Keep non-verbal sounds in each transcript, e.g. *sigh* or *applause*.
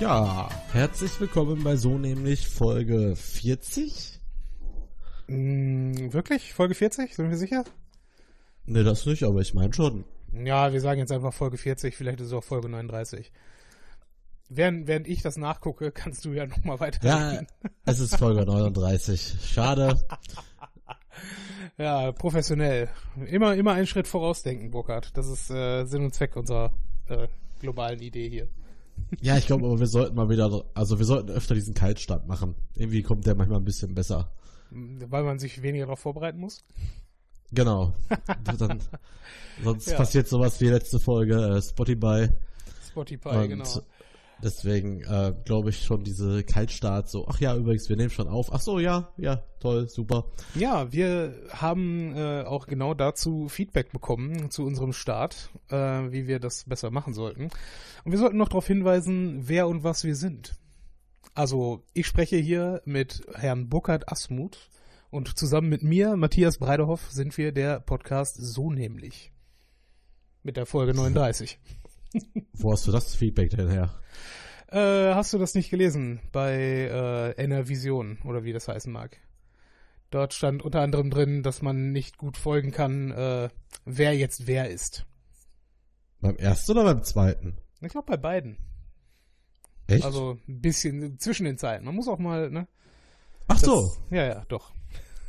Ja, herzlich willkommen bei So nämlich Folge 40. Mm, wirklich? Folge 40? Sind wir sicher? Ne, das nicht, aber ich meine schon. Ja, wir sagen jetzt einfach Folge 40, vielleicht ist es auch Folge 39. Während, während ich das nachgucke, *laughs* kannst du ja nochmal weiter. Ja, es ist Folge 39. Schade. *laughs* Ja, professionell. Immer, immer einen Schritt vorausdenken, Burkhard. Das ist äh, Sinn und Zweck unserer äh, globalen Idee hier. Ja, ich glaube, aber wir sollten mal wieder, also wir sollten öfter diesen Kaltstart machen. Irgendwie kommt der manchmal ein bisschen besser. Weil man sich weniger darauf vorbereiten muss? Genau. *laughs* Dann, sonst Ja. passiert sowas wie letzte Folge äh, Spotify. Spotify, Und genau. Deswegen äh, glaube ich schon diese Kaltstart so, ach ja, übrigens, wir nehmen schon auf. Ach so, ja, ja, toll, super. Ja, wir haben äh, auch genau dazu Feedback bekommen zu unserem Start, äh, wie wir das besser machen sollten. Und wir sollten noch darauf hinweisen, wer und was wir sind. Also, ich spreche hier mit Herrn Burkhard Asmuth und zusammen mit mir, Matthias Breiderhoff, sind wir der Podcast So nämlich. Mit der Folge *laughs* 39. Wo hast du das Feedback denn her? Äh, hast du das nicht gelesen bei äh, NR Vision oder wie das heißen mag? Dort stand unter anderem drin, dass man nicht gut folgen kann, äh, wer jetzt wer ist. Beim ersten oder beim zweiten? Ich glaube bei beiden. Echt? Also ein bisschen zwischen den Zeilen. Man muss auch mal, ne? ach Das, so. Ja, ja, doch.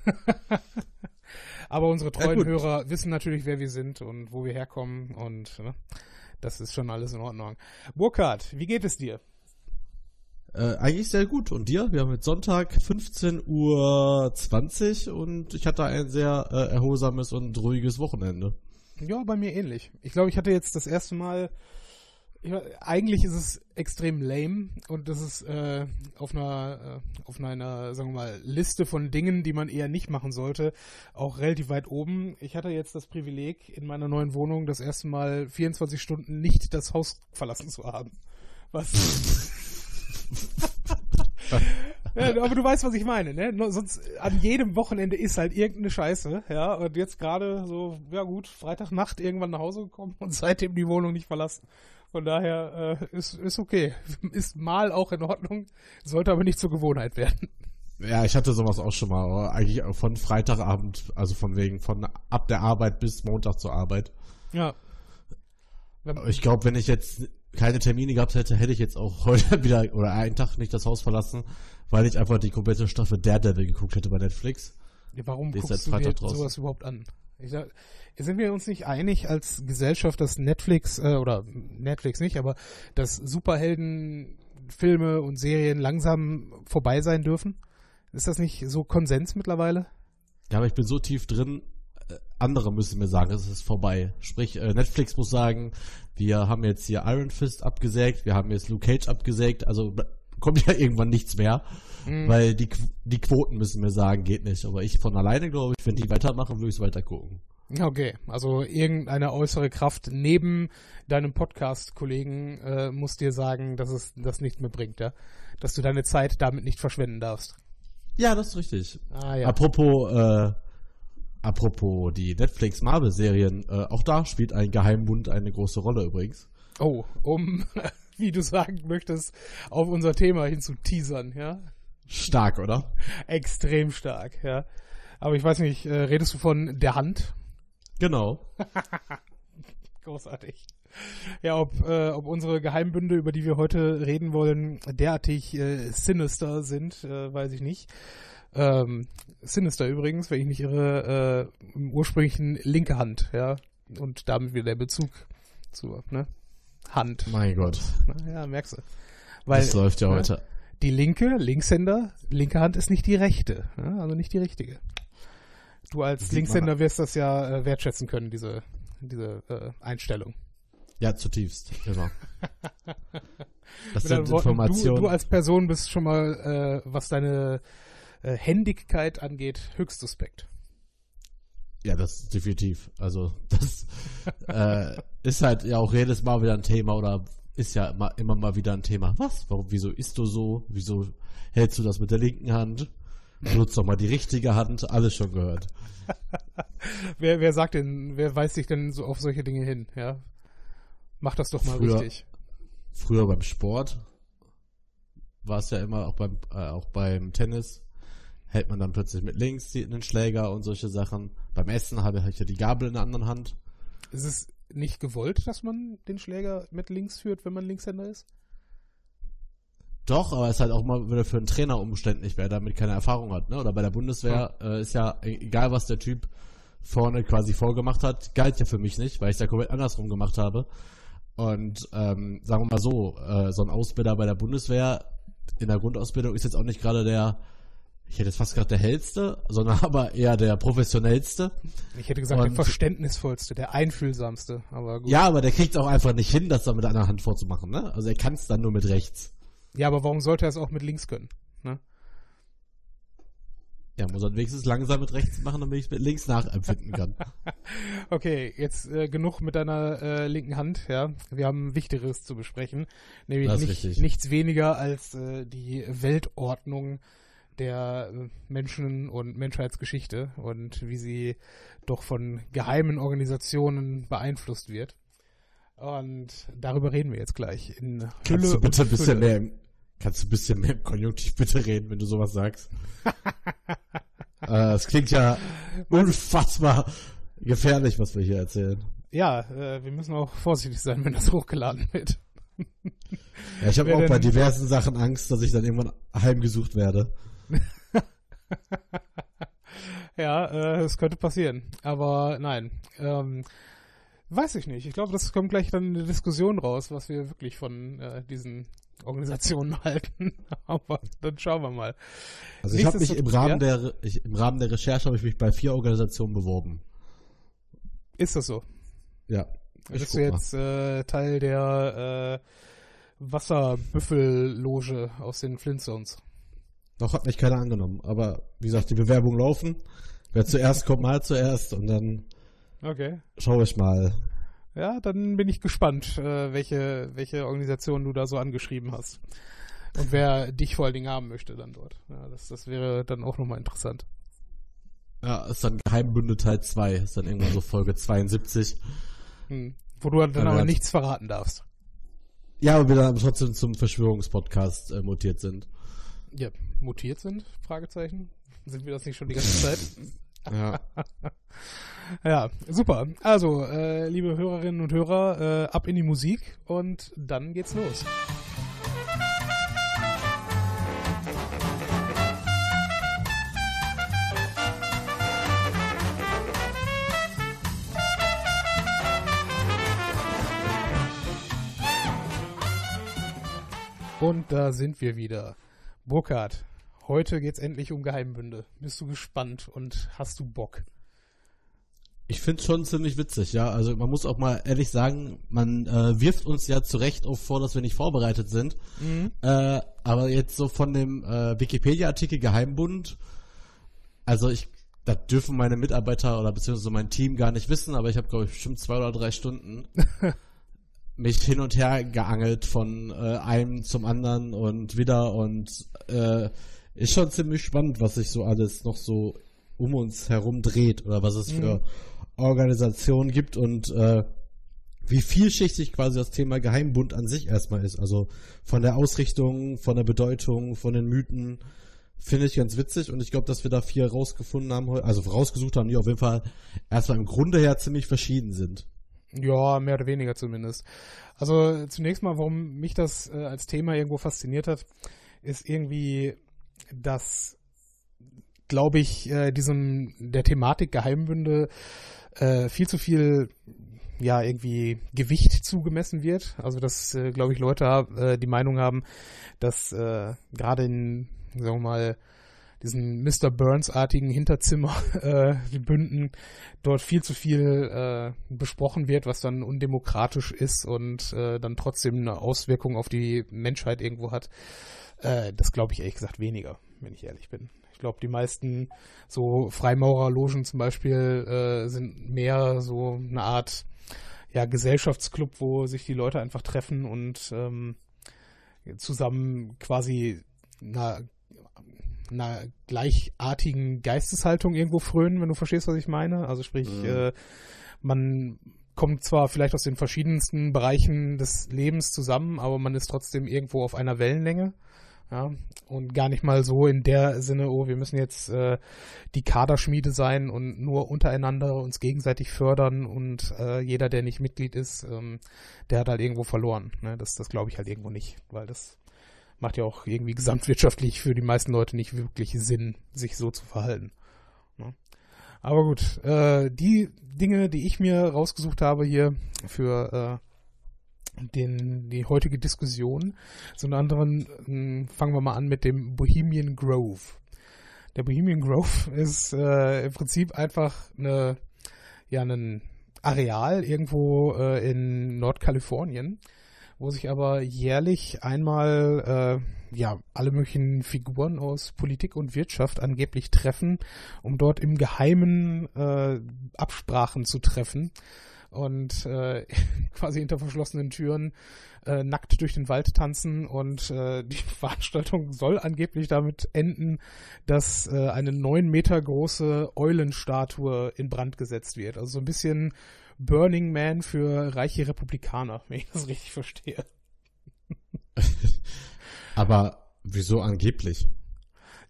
*laughs* Aber unsere treuen gut. Hörer wissen natürlich, wer wir sind und wo wir herkommen und ne? Das ist schon alles in Ordnung. Burkhard, wie geht es dir? Äh, eigentlich sehr gut. Und dir? Wir haben jetzt Sonntag 15.20 Uhr und ich hatte ein sehr äh, erholsames und ruhiges Wochenende. Ja, bei mir ähnlich. Ich glaube, ich hatte jetzt das erste Mal. Ja, eigentlich ist es extrem lame und das ist äh, auf einer äh, auf einer sagen wir mal Liste von Dingen, die man eher nicht machen sollte, auch relativ weit oben. Ich hatte jetzt das Privileg in meiner neuen Wohnung das erste Mal 24 Stunden nicht das Haus verlassen zu haben. Was *laughs* ja, aber du weißt, was ich meine, ne? Sonst an jedem Wochenende ist halt irgendeine Scheiße, ja. Und jetzt gerade so, ja gut, Freitagnacht irgendwann nach Hause gekommen und seitdem die Wohnung nicht verlassen. Von daher äh, ist, ist okay. *laughs* Ist mal auch in Ordnung, sollte aber nicht zur Gewohnheit werden. Ja, ich hatte sowas auch schon mal. aber Eigentlich von Freitagabend, also von wegen von ab der Arbeit bis Montag zur Arbeit. Ja. Ich glaube, wenn ich jetzt keine Termine gehabt hätte, hätte ich jetzt auch *laughs* heute wieder oder einen Tag nicht das Haus verlassen, weil ich einfach die komplette Staffel Daredevil geguckt hätte bei Netflix. Ja, Warum ist guckst du dir draußen. sowas überhaupt an? Ich sag, sind wir uns nicht einig als Gesellschaft, dass Netflix, äh, oder Netflix nicht, aber dass Superheldenfilme und Serien langsam vorbei sein dürfen? Ist das nicht so Konsens mittlerweile? Ja, aber ich bin so tief drin, äh, andere müssen mir sagen, es ist vorbei. Sprich, äh, Netflix muss sagen, wir haben jetzt hier Iron Fist abgesägt, wir haben jetzt Luke Cage abgesägt, also kommt ja *laughs* irgendwann nichts mehr, Mhm. weil die, die Quoten müssen mir sagen, geht nicht. Aber ich von alleine glaube ich, wenn die weitermachen, würde ich es weiter gucken. Okay, also irgendeine äußere Kraft neben deinem Podcast-Kollegen äh, muss dir sagen, dass es das nichts mehr bringt, ja? Dass du deine Zeit damit nicht verschwenden darfst. Ja, das ist richtig. Ah ja. Apropos, äh, apropos die Netflix Marvel-Serien, äh, auch da spielt ein Geheimbund eine große Rolle übrigens. Oh, um, *laughs* *laughs* wie du sagen möchtest, auf unser Thema hin zu teasern, ja? Stark, oder? Extrem stark, ja. Aber ich weiß nicht, äh, redest du von der Hand? Genau. *laughs* Großartig. Ja, ob, äh, ob unsere Geheimbünde, über die wir heute reden wollen, derartig äh, sinister sind, äh, weiß ich nicht. Ähm, sinister übrigens, wenn ich mich irre, äh, im ursprünglichen linke Hand, ja. Und damit wieder der Bezug zur, ne? Hand. Mein Gott. Ja, merkst du. Weil das läuft ja ne, heute. die linke, Linkshänder, linke Hand ist nicht die rechte, ja? also nicht die richtige. Du als Linkshänder wirst das ja äh, wertschätzen können, diese, diese äh, Einstellung. Ja, zutiefst. Genau. *laughs* Das sind Worten, Informationen. Du, du als Person bist schon mal, äh, was deine äh, Händigkeit angeht, höchst suspekt. Ja, das ist definitiv. Also, das äh, ist halt ja auch jedes Mal wieder ein Thema oder ist ja immer, immer mal wieder ein Thema. Was? Warum, wieso isst du so? Wieso hältst du das mit der linken Hand? Benutzt doch mal die richtige Hand. Alles schon gehört. *laughs* Wer, wer sagt denn, wer weist dich denn so auf solche Dinge hin, ja? Mach das doch mal Früher- richtig. Früher beim Sport war es ja immer auch beim, äh, auch beim Tennis, hält man dann plötzlich mit links einen Schläger und solche Sachen. Beim Essen habe ich ja die Gabel in der anderen Hand. Ist es nicht gewollt, dass man den Schläger mit links führt, wenn man Linkshänder ist? Doch, aber es ist halt auch mal wieder für einen Trainer umständlich, wer damit keine Erfahrung hat. Ne? Oder bei der Bundeswehr äh, ist ja, e-, egal was der Typ vorne quasi vorgemacht hat, galt ja für mich nicht, weil ich es ja komplett andersrum gemacht habe. Und ähm, sagen wir mal so, äh, so ein Ausbilder bei der Bundeswehr in der Grundausbildung ist jetzt auch nicht gerade der, ich hätte jetzt fast gerade der hellste, sondern *laughs* aber eher der professionellste. Ich hätte gesagt, Und- der verständnisvollste, der einfühlsamste, aber gut. Ja, aber der kriegt auch einfach nicht hin, das dann mit einer Hand vorzumachen. Ne? Also er kann es dann nur mit rechts. Ja, aber warum sollte er es auch mit links können? Ne? Ja, muss er wenigstens langsam mit rechts machen, damit ich es mit links nachempfinden kann. *laughs* Okay, jetzt äh, genug mit deiner äh, linken Hand, ja. Wir haben Wichtigeres zu besprechen, nämlich nicht, nichts weniger als äh, die Weltordnung der äh, Menschen und Menschheitsgeschichte und wie sie doch von geheimen Organisationen beeinflusst wird. Und darüber reden wir jetzt gleich in Kannst du bitte ein bisschen Fülle. mehr im, kannst du ein bisschen mehr im Konjunktiv bitte reden, wenn du sowas sagst? *laughs* äh, das klingt ja unfassbar gefährlich, was wir hier erzählen. Ja, äh, wir müssen auch vorsichtig sein, wenn das hochgeladen wird. Ja, ich habe auch bei diversen Sachen Angst, dass ich dann irgendwann heimgesucht werde. *laughs* Ja, äh, es könnte passieren. Aber nein. Ähm, weiß ich nicht. Ich glaube, das kommt gleich dann in der Diskussion raus, was wir wirklich von äh, diesen Organisationen *laughs* halten. Aber dann schauen wir mal. Also ich habe mich im Rahmen ja? der ich, im Rahmen der Recherche habe ich mich bei vier Organisationen beworben. Ist das so? Ja. ich Bist du jetzt äh, Teil der äh, Wasserbüffelloge aus den Flintstones? Noch hat mich keiner angenommen, aber wie gesagt, die Bewerbungen laufen. Wer zuerst kommt, mal zuerst und dann Okay. schaue ich mal. Ja, dann bin ich gespannt, äh, welche, welche Organisation du da so angeschrieben hast. Und wer dich vor allen Dingen haben möchte dann dort. Ja, das, das wäre dann auch nochmal interessant. Ja, ist dann Geheimbünde Teil 2, ist dann irgendwann so Folge 72. Hm. Wo du dann Dann aber halt- nichts verraten darfst. Ja, aber wir dann trotzdem zum Verschwörungspodcast äh, mutiert sind. Ja, mutiert sind? Fragezeichen. Sind wir das nicht schon die ganze Zeit? *laughs* Ja. *laughs* ja, super. Also, äh, liebe Hörerinnen und Hörer, äh, ab in die Musik und dann geht's los. Und da sind wir wieder. Burkhard, heute geht's endlich um Geheimbünde. Bist du gespannt und hast du Bock? Ich finde schon ziemlich witzig, ja. Also man muss auch mal ehrlich sagen, man äh, wirft uns ja zu Recht auch vor, dass wir nicht vorbereitet sind. Äh, aber jetzt so von dem äh, Wikipedia-Artikel Geheimbund, also ich, das dürfen meine Mitarbeiter oder beziehungsweise mein Team gar nicht wissen, aber ich habe, glaube ich, bestimmt zwei oder drei Stunden *laughs* mich hin und her geangelt von äh, einem zum anderen und wieder und äh, ist schon ziemlich spannend, was sich so alles noch so um uns herum dreht oder was es für Organisationen gibt und äh, wie vielschichtig quasi das Thema Geheimbund an sich erstmal ist. Also von der Ausrichtung, von der Bedeutung, von den Mythen finde ich ganz witzig und ich glaube, dass wir da vier rausgefunden haben, also rausgesucht haben, die auf jeden Fall erstmal im Grunde her ziemlich verschieden sind. Ja, mehr oder weniger zumindest. Also zunächst mal, warum mich das äh, als Thema irgendwo fasziniert hat, ist irgendwie, dass, glaube ich, äh, diesem der Thematik Geheimbünde äh, viel zu viel ja irgendwie Gewicht zugemessen wird. Also dass, äh, glaube ich, Leute äh, die Meinung haben, dass äh, gerade in, sagen wir mal, diesen Mr. Burns-artigen Hinterzimmer, *laughs* äh, Bünden, dort viel zu viel äh, besprochen wird, was dann undemokratisch ist und äh, dann trotzdem eine Auswirkung auf die Menschheit irgendwo hat. Äh, das glaube ich ehrlich gesagt weniger, wenn ich ehrlich bin. Ich glaube, die meisten so Freimaurerlogen zum Beispiel äh, sind mehr so eine Art ja, Gesellschaftsclub, wo sich die Leute einfach treffen und ähm, zusammen quasi einer, einer gleichartigen Geisteshaltung irgendwo frönen, wenn du verstehst, was ich meine. Also sprich, Mhm. äh, man kommt zwar vielleicht aus den verschiedensten Bereichen des Lebens zusammen, aber man ist trotzdem irgendwo auf einer Wellenlänge. Ja, und gar nicht mal so in der Sinne, oh, wir müssen jetzt äh, die Kaderschmiede sein und nur untereinander uns gegenseitig fördern und äh, jeder, der nicht Mitglied ist, ähm, der hat halt irgendwo verloren. Ne? Das, das glaube ich halt irgendwo nicht, weil das macht ja auch irgendwie gesamtwirtschaftlich für die meisten Leute nicht wirklich Sinn, sich so zu verhalten. Ne? Aber gut, äh, die Dinge, die ich mir rausgesucht habe hier für äh, den, die heutige Diskussion, sondern anderen hm, fangen wir mal an mit dem Bohemian Grove. Der Bohemian Grove ist äh, im Prinzip einfach eine, ja, ein Areal irgendwo äh, in Nordkalifornien, wo sich aber jährlich einmal äh, ja alle möglichen Figuren aus Politik und Wirtschaft angeblich treffen, um dort im Geheimen äh, Absprachen zu treffen und äh, *laughs* quasi hinter verschlossenen Türen äh, nackt durch den Wald tanzen und äh, die *laughs* Veranstaltung soll angeblich damit enden, dass äh, eine neun Meter große Eulenstatue in Brand gesetzt wird. Also so ein bisschen Burning Man für reiche Republikaner, wenn ich das richtig verstehe. *laughs* Aber wieso angeblich?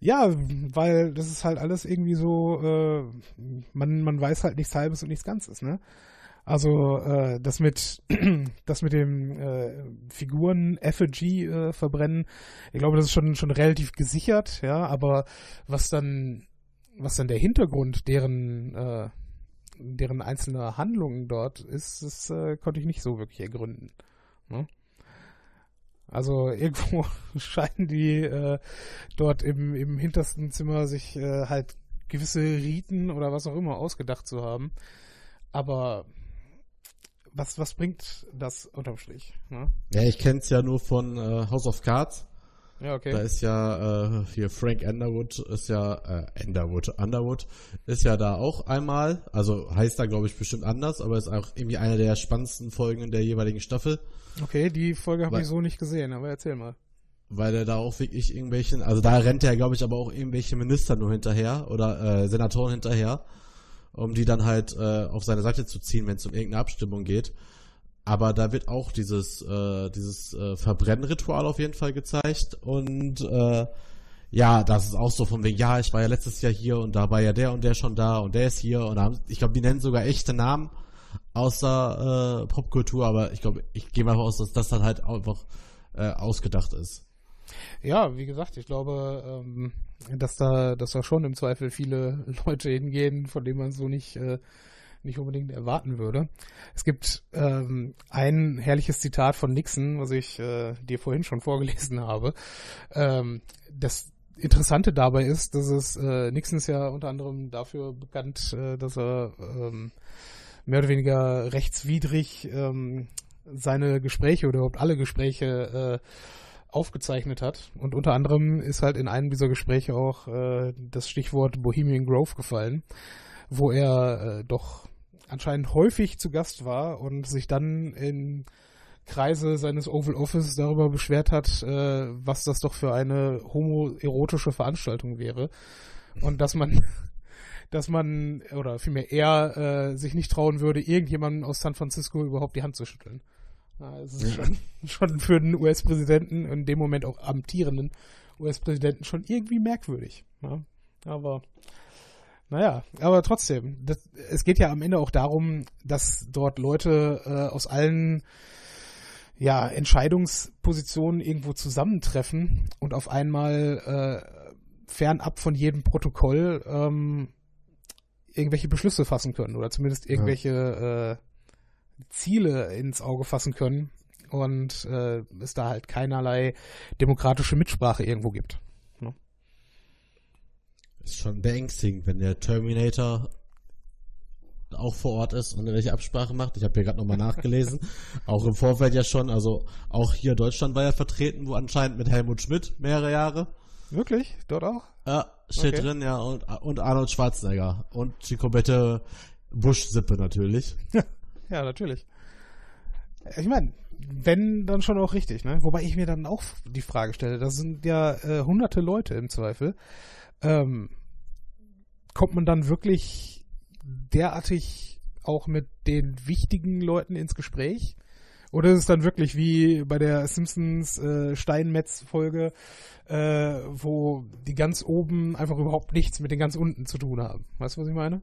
Ja, weil das ist halt alles irgendwie so, äh, man, man weiß halt nichts Halbes und nichts Ganzes, ne? Also äh, das mit *clears throat* das mit dem äh, Figuren Effigy äh, verbrennen, ich glaube, das ist schon schon relativ gesichert, ja. Aber was dann was dann der Hintergrund deren äh, deren einzelne Handlungen dort ist, das äh, konnte ich nicht so wirklich ergründen. Ne? Also *laughs* irgendwo scheinen die äh, dort im, im hintersten Zimmer sich äh, halt gewisse Riten oder was auch immer ausgedacht zu haben. Aber was, was bringt das unterm Strich? Ne? Ja, ich kenne es ja nur von äh, House of Cards. Ja, okay. Da ist ja äh, hier Frank Underwood ist ja äh, Underwood Underwood ist ja da auch einmal, also heißt da glaube ich bestimmt anders, aber ist auch irgendwie eine der spannendsten Folgen in der jeweiligen Staffel. Okay, die Folge habe ich so nicht gesehen, aber erzähl mal. Weil er da auch wirklich irgendwelchen, also da rennt er glaube ich aber auch irgendwelche Minister nur hinterher oder äh, Senatoren hinterher um die dann halt äh, auf seine Seite zu ziehen, wenn es um irgendeine Abstimmung geht. Aber da wird auch dieses, äh, dieses äh, Verbrennritual auf jeden Fall gezeigt. Und äh, ja, das ist auch so von wegen, ja, ich war ja letztes Jahr hier und da war ja der und der schon da und der ist hier. Und haben, ich glaube, die nennen sogar echte Namen außer äh, Popkultur, aber ich glaube, ich gehe mal aus, dass das dann halt einfach äh, ausgedacht ist. Ja, wie gesagt, ich glaube, ähm, dass da, dass da schon im Zweifel viele Leute hingehen, von denen man so nicht, äh, nicht unbedingt erwarten würde. Es gibt ähm, ein herrliches Zitat von Nixon, was ich äh, dir vorhin schon vorgelesen habe. Ähm, das Interessante dabei ist, dass es äh, Nixon ist ja unter anderem dafür bekannt, äh, dass er ähm, mehr oder weniger rechtswidrig ähm, seine Gespräche oder überhaupt alle Gespräche äh, aufgezeichnet hat. Und unter anderem ist halt in einem dieser Gespräche auch äh, das Stichwort Bohemian Grove gefallen, wo er äh, doch anscheinend häufig zu Gast war und sich dann in Kreise seines Oval Office darüber beschwert hat, äh, was das doch für eine homoerotische Veranstaltung wäre. Und dass man *laughs* dass man, oder vielmehr er, äh, sich nicht trauen würde, irgendjemandem aus San Francisco überhaupt die Hand zu schütteln. Es ist schon, *laughs* schon für den US-Präsidenten, in dem Moment auch amtierenden US-Präsidenten, schon irgendwie merkwürdig. Ja? Aber naja, aber trotzdem, das, es geht ja am Ende auch darum, dass dort Leute äh, aus allen ja, Entscheidungspositionen irgendwo zusammentreffen und auf einmal äh, fernab von jedem Protokoll ähm, irgendwelche Beschlüsse fassen können oder zumindest irgendwelche ja. äh, Ziele ins Auge fassen können und äh, es da halt keinerlei demokratische Mitsprache irgendwo gibt. Ist schon beängstigend, wenn der Terminator auch vor Ort ist und welche Absprache macht. Ich habe hier gerade nochmal nachgelesen. *laughs* auch im Vorfeld ja schon, also auch hier Deutschland war ja vertreten, wo anscheinend mit Helmut Schmidt mehrere Jahre. Wirklich? Dort auch? Ja, steht okay. drin, ja, und, und Arnold Schwarzenegger. Und die komplette Bush-Sippe natürlich. *laughs* Ja, natürlich. Ich meine, wenn, dann schon auch richtig, ne? Wobei ich mir dann auch die Frage stelle, das sind ja äh, hunderte Leute im Zweifel. Ähm, kommt man dann wirklich derartig auch mit den wichtigen Leuten ins Gespräch? Oder ist es dann wirklich wie bei der Simpsons äh, Steinmetz-Folge, äh, wo die ganz oben einfach überhaupt nichts mit den ganz unten zu tun haben? Weißt du, was ich meine?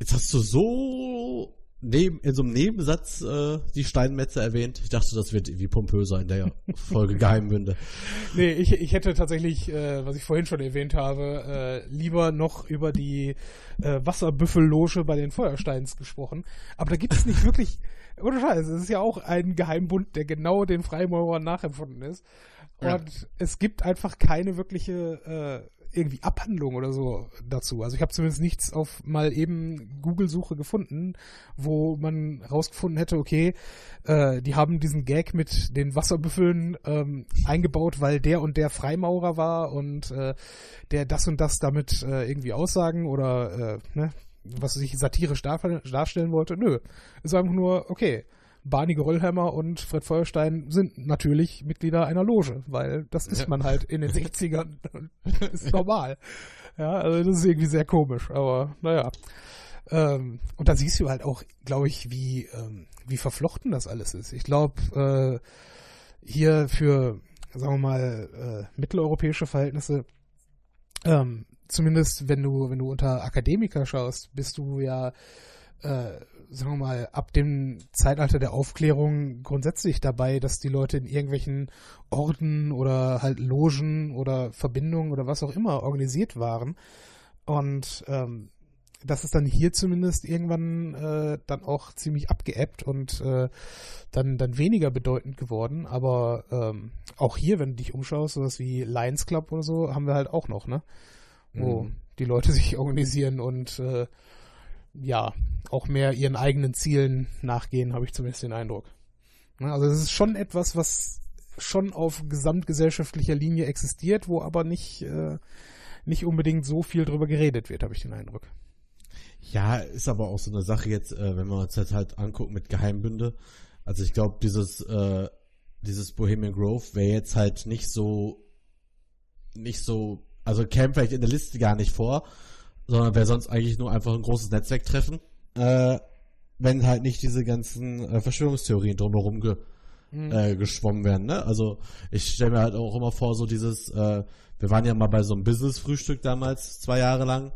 Jetzt hast du so neben, in so einem Nebensatz äh, die Steinmetze erwähnt. Ich dachte, das wird wie pompöser in der Folge *laughs* Geheimbünde. Nee, ich, ich hätte tatsächlich, äh, was ich vorhin schon erwähnt habe, äh, lieber noch über die äh, Wasserbüffelloge bei den Feuersteins gesprochen. Aber da gibt es nicht *laughs* wirklich, ohne Scheiß, es ist ja auch ein Geheimbund, der genau den Freimaurern nachempfunden ist. Und ja. es gibt einfach keine wirkliche äh, irgendwie Abhandlung oder so dazu. Also ich habe zumindest nichts auf mal eben Google-Suche gefunden, wo man rausgefunden hätte, okay, äh, die haben diesen Gag mit den Wasserbüffeln ähm, eingebaut, weil der und der Freimaurer war und äh, der das und das damit äh, irgendwie aussagen oder äh, ne, was sich satirisch darstellen wollte. Nö, es war einfach nur, okay, Barney Geröllhammer und Fred Feuerstein sind natürlich Mitglieder einer Loge, weil das ist ja. man halt in den *laughs* 60ern. ist normal. Ja, also das ist irgendwie sehr komisch, aber naja. Ähm, und da siehst du halt auch, glaube ich, wie, ähm, wie verflochten das alles ist. Ich glaube, äh, hier für, sagen wir mal, äh, mitteleuropäische Verhältnisse, ähm, zumindest wenn du, wenn du unter Akademiker schaust, bist du ja äh, sagen wir mal, ab dem Zeitalter der Aufklärung grundsätzlich dabei, dass die Leute in irgendwelchen Orden oder halt Logen oder Verbindungen oder was auch immer organisiert waren. Und ähm, das ist dann hier zumindest irgendwann äh, dann auch ziemlich abgeebbt und äh, dann, dann weniger bedeutend geworden. Aber ähm, auch hier, wenn du dich umschaust, sowas wie Lions Club oder so, haben wir halt auch noch, ne? Wo mhm. die Leute *laughs* sich organisieren und äh, ja, auch mehr ihren eigenen Zielen nachgehen, habe ich zumindest den Eindruck. Also es ist schon etwas, was schon auf gesamtgesellschaftlicher Linie existiert, wo aber nicht, äh, nicht unbedingt so viel drüber geredet wird, habe ich den Eindruck. Ja, ist aber auch so eine Sache jetzt, äh, wenn wir uns jetzt halt angucken mit Geheimbünde. Also ich glaube, dieses, äh, dieses Bohemian Grove wäre jetzt halt nicht so, nicht so, also käme vielleicht in der Liste gar nicht vor, sondern wäre sonst eigentlich nur einfach ein großes Netzwerktreffen, äh, wenn halt nicht diese ganzen äh, Verschwörungstheorien drumherum ge, mhm. äh, geschwommen werden. Ne? Also ich stelle mir halt auch immer vor, so dieses, äh, wir waren ja mal bei so einem Business-Frühstück damals, zwei Jahre lang,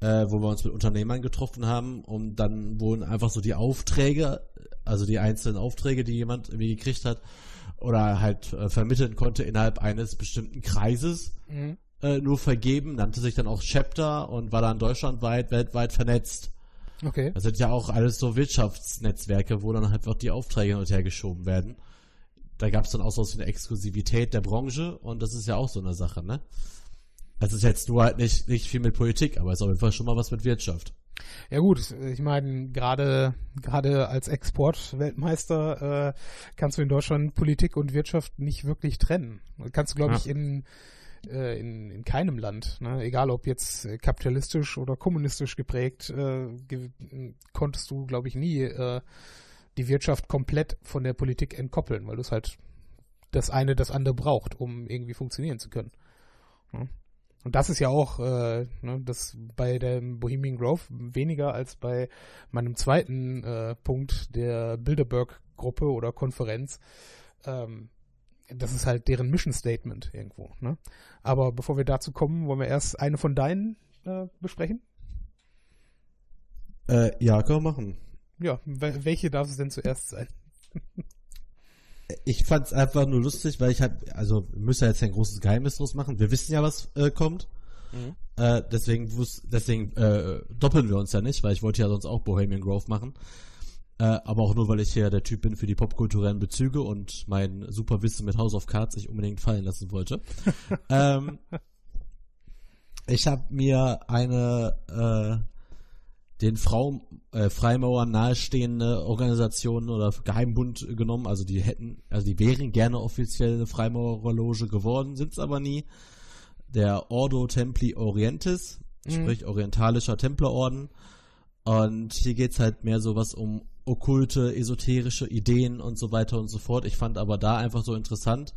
äh, wo wir uns mit Unternehmern getroffen haben und dann wurden einfach so die Aufträge, also die einzelnen Aufträge, die jemand irgendwie gekriegt hat, oder halt äh, vermitteln konnte innerhalb eines bestimmten Kreises, mhm äh, nur vergeben, nannte sich dann auch Chapter und war dann deutschlandweit, weltweit vernetzt. Okay. Das sind ja auch alles so Wirtschaftsnetzwerke, wo dann einfach die Aufträge hin und her geschoben werden. Da gab es dann auch so eine Exklusivität der Branche und das ist ja auch so eine Sache, ne? Das ist jetzt nur halt nicht, nicht viel mit Politik, aber es ist auf jeden Fall schon mal was mit Wirtschaft. Ja gut, ich meine, gerade gerade als Exportweltmeister äh, kannst du in Deutschland Politik und Wirtschaft nicht wirklich trennen. Kannst du, glaube ja. ich, in äh, in, in keinem Land, ne? egal ob jetzt äh, kapitalistisch oder kommunistisch geprägt, äh, ge konntest du, glaube ich, nie äh, die Wirtschaft komplett von der Politik entkoppeln, weil du es halt das eine das andere braucht, um irgendwie funktionieren zu können. Ne? Und das ist ja auch äh, ne, das bei dem Bohemian Grove weniger als bei meinem zweiten äh, Punkt der Bilderberg-Gruppe oder Konferenz. Ähm, das ist halt deren Mission Statement irgendwo. Ne? Aber bevor wir dazu kommen, wollen wir erst eine von deinen äh, besprechen? Äh, ja, können wir machen. Ja, welche darf es denn zuerst sein? *laughs* ich fand es einfach nur lustig, weil ich halt, also wir müssen ja jetzt ein großes Geheimnis draus machen. Wir wissen ja, was äh, kommt. Mhm. Äh, deswegen deswegen äh, doppeln wir uns ja nicht, weil ich wollte ja sonst auch Bohemian Grove machen. Äh, aber auch nur, weil ich hier der Typ bin für die popkulturellen Bezüge und mein super Wissen mit House of Cards sich unbedingt fallen lassen wollte. *laughs* ähm, ich habe mir eine äh, den Frau, äh, Freimauern nahestehende Organisation oder Geheimbund genommen. Also die hätten, also die wären gerne offiziell eine Freimaurerloge geworden, sind es aber nie. Der Ordo Templi Orientis, mhm. sprich orientalischer Templerorden. Und hier geht's halt mehr so was um okkulte, esoterische Ideen und so weiter und so fort. Ich fand aber da einfach so interessant,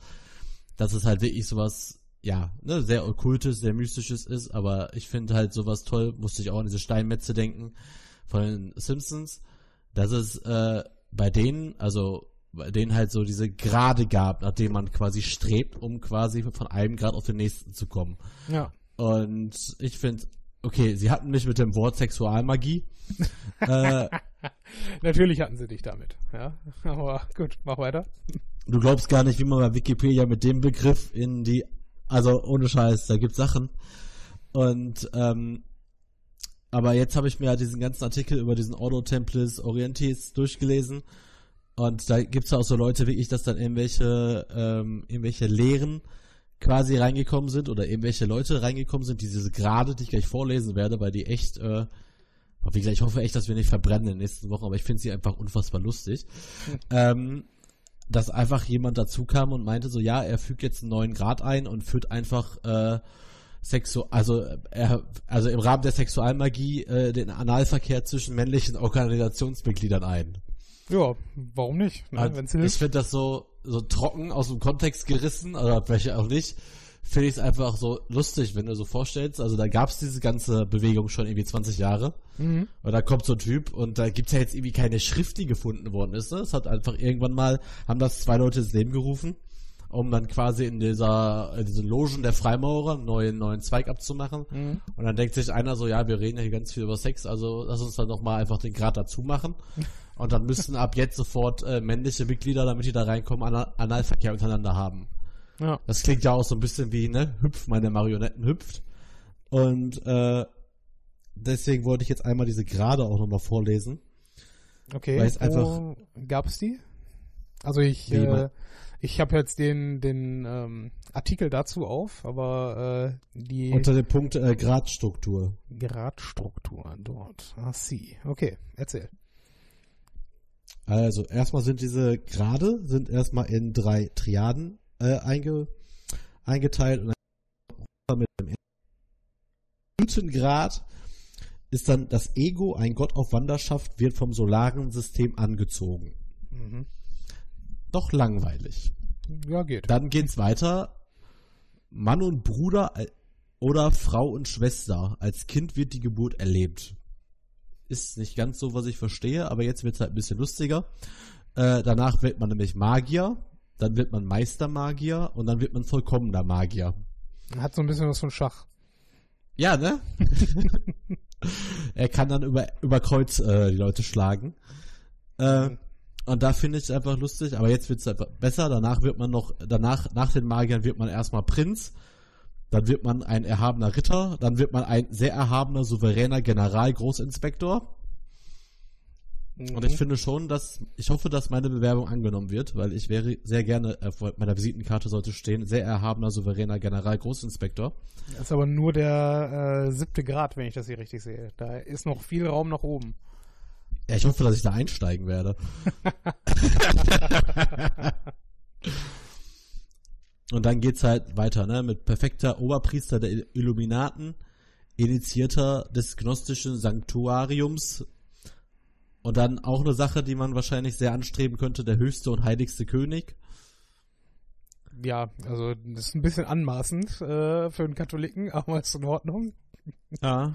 dass es halt wirklich sowas, ja, ne, sehr okkultes, sehr mystisches ist, aber ich finde halt sowas toll, musste ich auch an diese Steinmetze denken von den Simpsons, dass es äh, bei denen, also bei denen halt so diese Grade gab, nachdem man quasi strebt, um quasi von einem Grad auf den nächsten zu kommen. Ja. Und ich finde, okay, sie hatten mich mit dem Wort Sexualmagie. *laughs* äh, *laughs* Natürlich hatten sie dich damit, ja. *laughs* Aber gut, mach weiter. du glaubst gar nicht, wie man bei Wikipedia mit dem Begriff in die, also ohne Scheiß, da gibt's Sachen. Und ähm, aber jetzt habe ich mir halt diesen ganzen Artikel über diesen Ordo Templis Orientis durchgelesen. Und da gibt's auch so Leute wie ich, dass dann irgendwelche, ähm, irgendwelche Lehren quasi reingekommen sind oder irgendwelche Leute reingekommen sind, die diese Grade, die ich gleich vorlesen werde, weil die echt, äh, wie gesagt, ich hoffe echt, dass wir nicht verbrennen in den nächsten Wochen, aber ich finde sie einfach unfassbar lustig. *laughs* Ähm, dass einfach jemand dazu kam und meinte so, ja, er fügt jetzt einen neuen Grad ein und führt einfach äh, Sexu also er, also im Rahmen der Sexualmagie äh, den Analverkehr zwischen männlichen Organisationsmitgliedern ein. Ja, warum nicht? Ne? Also, ich finde das so so trocken aus dem Kontext gerissen oder vielleicht auch nicht. Finde ich es einfach so lustig, wenn du so vorstellst. Also da gab es diese ganze Bewegung schon irgendwie 20 Jahre. Mhm. Und da kommt so ein Typ und da gibt's ja jetzt irgendwie keine Schrift, die gefunden worden ist. Ne? Es hat einfach irgendwann mal, haben das zwei Leute ins Leben gerufen, um dann quasi in dieser, in diesen Logen der Freimaurer einen neuen, neuen Zweig abzumachen. Mhm. Und dann denkt sich einer so, ja, wir reden ja hier ganz viel über Sex, also lass uns dann doch mal einfach den Grad dazu machen. *laughs* Und dann müssten ab jetzt sofort äh, männliche Mitglieder, damit die da reinkommen, Anal Analverkehr untereinander haben. Ja. Das klingt ja auch so ein bisschen wie, ne, hüpf, meine Marionetten hüpft. Und äh, deswegen wollte ich jetzt einmal diese Gerade auch nochmal vorlesen. Okay. Weil es einfach- gab es die? Also ich, äh, ich habe jetzt den, den ähm, Artikel dazu auf, aber äh, die Unter dem Punkt äh, Gradstruktur. Gradstruktur dort. Ah, sie. Okay, erzähl. Also erstmal sind diese Grade sind erstmal in drei Triaden äh, einge, eingeteilt und dann mit dem Grad ist dann das Ego, ein Gott auf Wanderschaft, wird vom solaren System angezogen. Mhm. Doch langweilig. Ja, geht. Dann geht's weiter. Mann und Bruder äh, oder Frau und Schwester. Als Kind wird die Geburt erlebt. Ist nicht ganz so, was ich verstehe, aber jetzt wird's halt ein bisschen lustiger. Äh, danach wird man nämlich Magier, dann wird man Meistermagier und dann wird man vollkommener Magier. Hat so ein bisschen was von Schach. Ja, ne? *laughs* er kann dann über, über Kreuz äh, die Leute schlagen. Äh, und da finde ich es einfach lustig, aber jetzt wird es besser. Danach wird man noch, danach, nach den Magiern wird man erstmal Prinz, dann wird man ein erhabener Ritter, dann wird man ein sehr erhabener, souveräner General, Großinspektor. Und ich finde schon, dass, ich hoffe, dass meine Bewerbung angenommen wird, weil ich wäre sehr gerne, auf meiner Visitenkarte sollte stehen, sehr erhabener, souveräner General, Großinspektor. Das ist aber nur der äh, siebte Grad, wenn ich das hier richtig sehe. Da ist noch viel Raum nach oben. Ja, ich hoffe, dass ich da einsteigen werde. *laughs* Und dann geht's halt weiter, ne, mit perfekter Oberpriester der Illuminaten, Initiierter des gnostischen Sanktuariums und dann auch eine Sache, die man wahrscheinlich sehr anstreben könnte, der höchste und heiligste König. Ja, also das ist ein bisschen anmaßend äh, für einen Katholiken, *laughs* aber ist in Ordnung. Ja.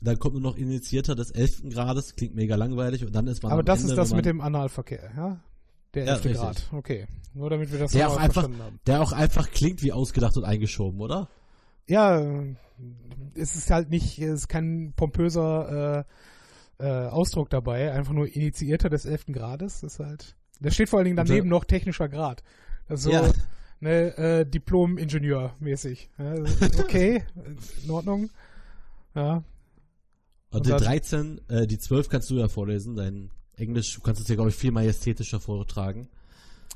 Dann kommt nur noch Initiierter des elften Grades, klingt mega langweilig und dann ist man aber das Ende, ist das mit dem Analverkehr, ja? Der Ja, elfte richtig. Grad. Okay. Nur damit wir das der auch einfach, verstanden haben. der auch einfach klingt wie ausgedacht und eingeschoben, oder? Ja, es ist halt nicht, es ist kein pompöser äh, äh, Ausdruck dabei, einfach nur Initiierter des elften Grades. Ist halt. Da steht vor allen Dingen daneben noch technischer Grad. Also Ja. ne, äh, Diplom-Ingenieur mäßig. Ja, also, okay, in Ordnung. Ja. Und, Und die dann- 13, äh, die 12 kannst du ja vorlesen. Dein Englisch, du kannst es ja, glaube ich, viel majestätischer vortragen.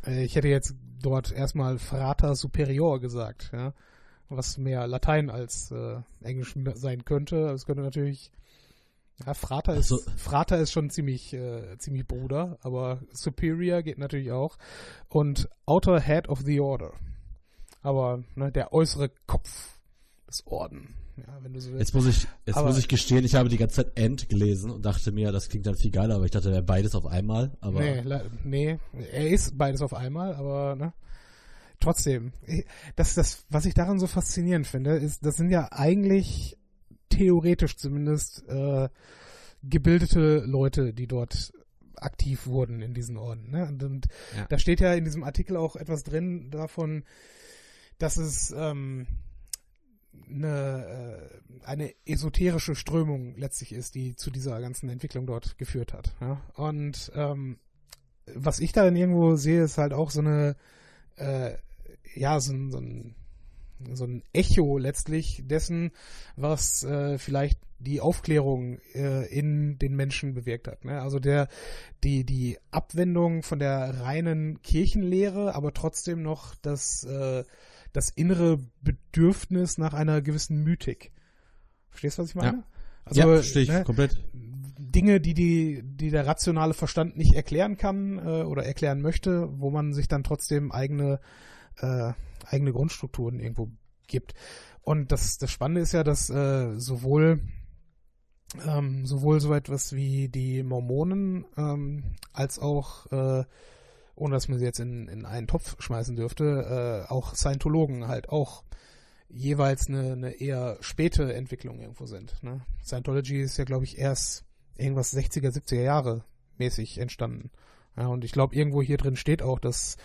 Äh, ich hätte jetzt dort erstmal Frater Superior gesagt, ja. Was mehr Latein als äh, Englisch sein könnte. Es könnte natürlich. Ja, Frater ist. Frater ist schon ziemlich, äh, ziemlich Bruder, aber Superior geht natürlich auch. Und Outer Head of the Order. Aber ne, der äußere Kopf des Orden. Ja, wenn du so willst. Jetzt muss ich, jetzt Aber- muss ich gestehen, ich habe die ganze Zeit End gelesen und dachte mir, das klingt dann viel geiler, aber ich dachte, wäre beides auf einmal. Aber Nee, nee, er ist beides auf einmal, aber ne, trotzdem, das, das, was ich daran so faszinierend finde, ist, das sind ja eigentlich theoretisch zumindest äh, gebildete Leute, die dort aktiv wurden in diesen Orden. Ne? Und, und Ja. da steht ja in diesem Artikel auch etwas drin davon, dass es ähm, eine, äh, eine esoterische Strömung letztlich ist, die zu dieser ganzen Entwicklung dort geführt hat. Ja? Und ähm, was ich da dann irgendwo sehe, ist halt auch so eine, äh, ja, so ein, so ein so ein Echo letztlich dessen, was äh, vielleicht die Aufklärung äh, in den Menschen bewirkt hat. Ne? Also der die die Abwendung von der reinen Kirchenlehre, aber trotzdem noch das äh, das innere Bedürfnis nach einer gewissen Mythik. Verstehst du, was ich meine? Also, ja, verstehe ich ne, komplett. Dinge, die, die, die der rationale Verstand nicht erklären kann äh, oder erklären möchte, wo man sich dann trotzdem eigene, äh, eigene Grundstrukturen irgendwo gibt. Und das, das Spannende ist ja, dass äh, sowohl ähm, sowohl so etwas wie die Mormonen ähm, als auch, äh, ohne dass man sie jetzt in, in einen Topf schmeißen dürfte, äh, auch Scientologen halt auch jeweils eine, eine eher späte Entwicklung irgendwo sind. Ne? Scientology ist ja, glaube ich, erst irgendwas 60er, 70er Jahre mäßig entstanden. Ja, und ich glaube, irgendwo hier drin steht auch, dass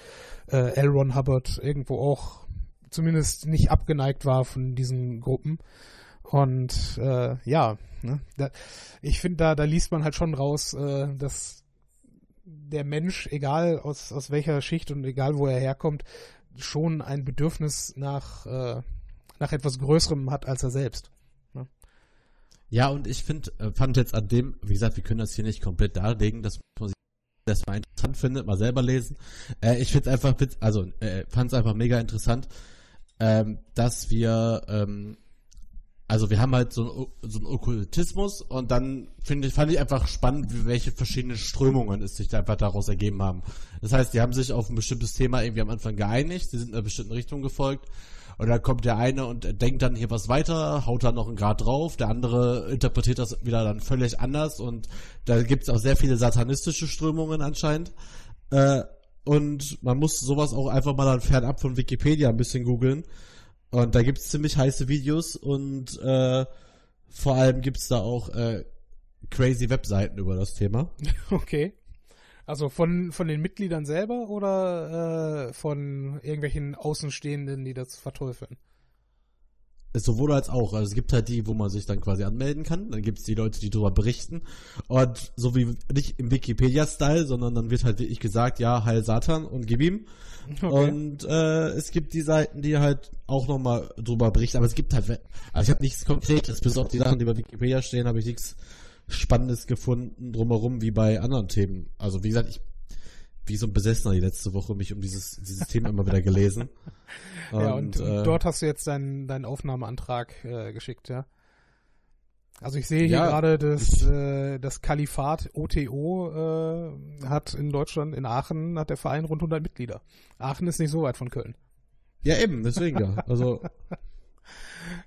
äh, L. Ron Hubbard irgendwo auch zumindest nicht abgeneigt war von diesen Gruppen. Und äh, ja, ne, da, ich finde, da, da liest man halt schon raus, äh, dass der Mensch, egal aus, aus welcher Schicht und egal wo er herkommt, schon ein Bedürfnis nach, äh, nach etwas Größerem hat als er selbst. Ja, und ich finde, äh, fand jetzt an dem, wie gesagt, wir können das hier nicht komplett darlegen, dass man sich das mal interessant findet, mal selber lesen. Äh, ich es einfach, also äh, fand es einfach mega interessant, ähm, dass wir, ähm, also wir haben halt so, ein O- so einen Okkultismus und dann finde ich, fand ich einfach spannend, welche verschiedenen Strömungen es sich da einfach daraus ergeben haben. Das heißt, die haben sich auf ein bestimmtes Thema irgendwie am Anfang geeinigt, sie sind in einer bestimmten Richtung gefolgt und dann kommt der eine und denkt dann hier was weiter, haut dann noch einen Grad drauf, der andere interpretiert das wieder dann völlig anders und da gibt es auch sehr viele satanistische Strömungen anscheinend. Äh, und man muss sowas auch einfach mal dann fernab von Wikipedia ein bisschen googeln. Und da gibt's ziemlich heiße Videos und äh, vor allem gibt's da auch äh, crazy Webseiten über das Thema. *laughs* Okay. Also von, von den Mitgliedern selber oder äh, von irgendwelchen Außenstehenden, die das verteufeln? Sowohl als auch. Also es gibt halt die, wo man sich dann quasi anmelden kann. Dann gibt's die Leute, die darüber berichten. Und so wie nicht im Wikipedia-Style, sondern dann wird halt wirklich gesagt, ja, heil Satan und gib ihm. *laughs* Und äh, es gibt die Seiten, die halt auch nochmal drüber berichten. Aber es gibt halt, also ich habe nichts Konkretes. Bis auf die Sachen, die bei Wikipedia stehen, habe ich nichts Spannendes gefunden drumherum wie bei anderen Themen. Also wie gesagt, ich wie so ein Besessener die letzte Woche mich um dieses, dieses Thema immer wieder gelesen. *laughs* ja, und, äh, dort hast du jetzt deinen, deinen Aufnahmeantrag äh, geschickt, ja? Also ich sehe hier Ja, gerade, das, äh, das Kalifat OTO äh, hat in Deutschland, in Aachen, hat der Verein rund 100 Mitglieder. Aachen ist nicht so weit von Köln. Ja, eben, deswegen ja. Also, *laughs*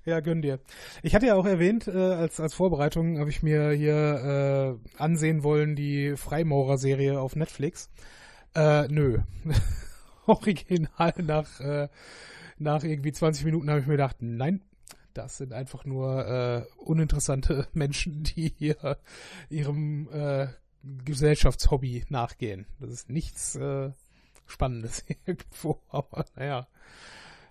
Ja, gönn dir. Ich hatte ja auch erwähnt, äh, als, als Vorbereitung habe ich mir hier äh, ansehen wollen, die Freimaurer-Serie auf Netflix. Äh, nö. *laughs* Original nach, äh, nach irgendwie 20 Minuten habe ich mir gedacht, nein, das sind einfach nur äh, uninteressante *laughs* Menschen, die hier ihrem äh, Gesellschaftshobby nachgehen. Das ist nichts äh, Spannendes *laughs* irgendwo, aber naja.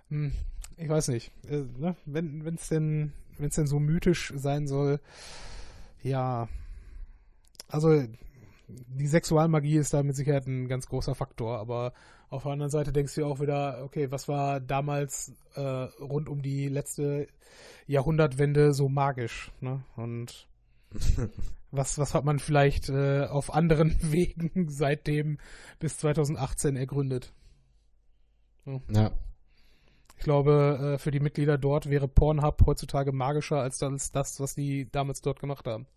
Hm, ich weiß nicht. Äh, ne? Wenn es denn, wenn's denn so mythisch sein soll, ja. Also die Sexualmagie ist da mit Sicherheit ein ganz großer Faktor, aber auf der anderen Seite denkst du auch wieder, okay, was war damals äh, rund um die letzte Jahrhundertwende so magisch, ne? Und *laughs* was, was hat man vielleicht äh, auf anderen *laughs* Wegen seitdem bis 2018 ergründet? ja. Ich glaube, äh, für die Mitglieder dort wäre Pornhub heutzutage magischer als das, was die damals dort gemacht haben.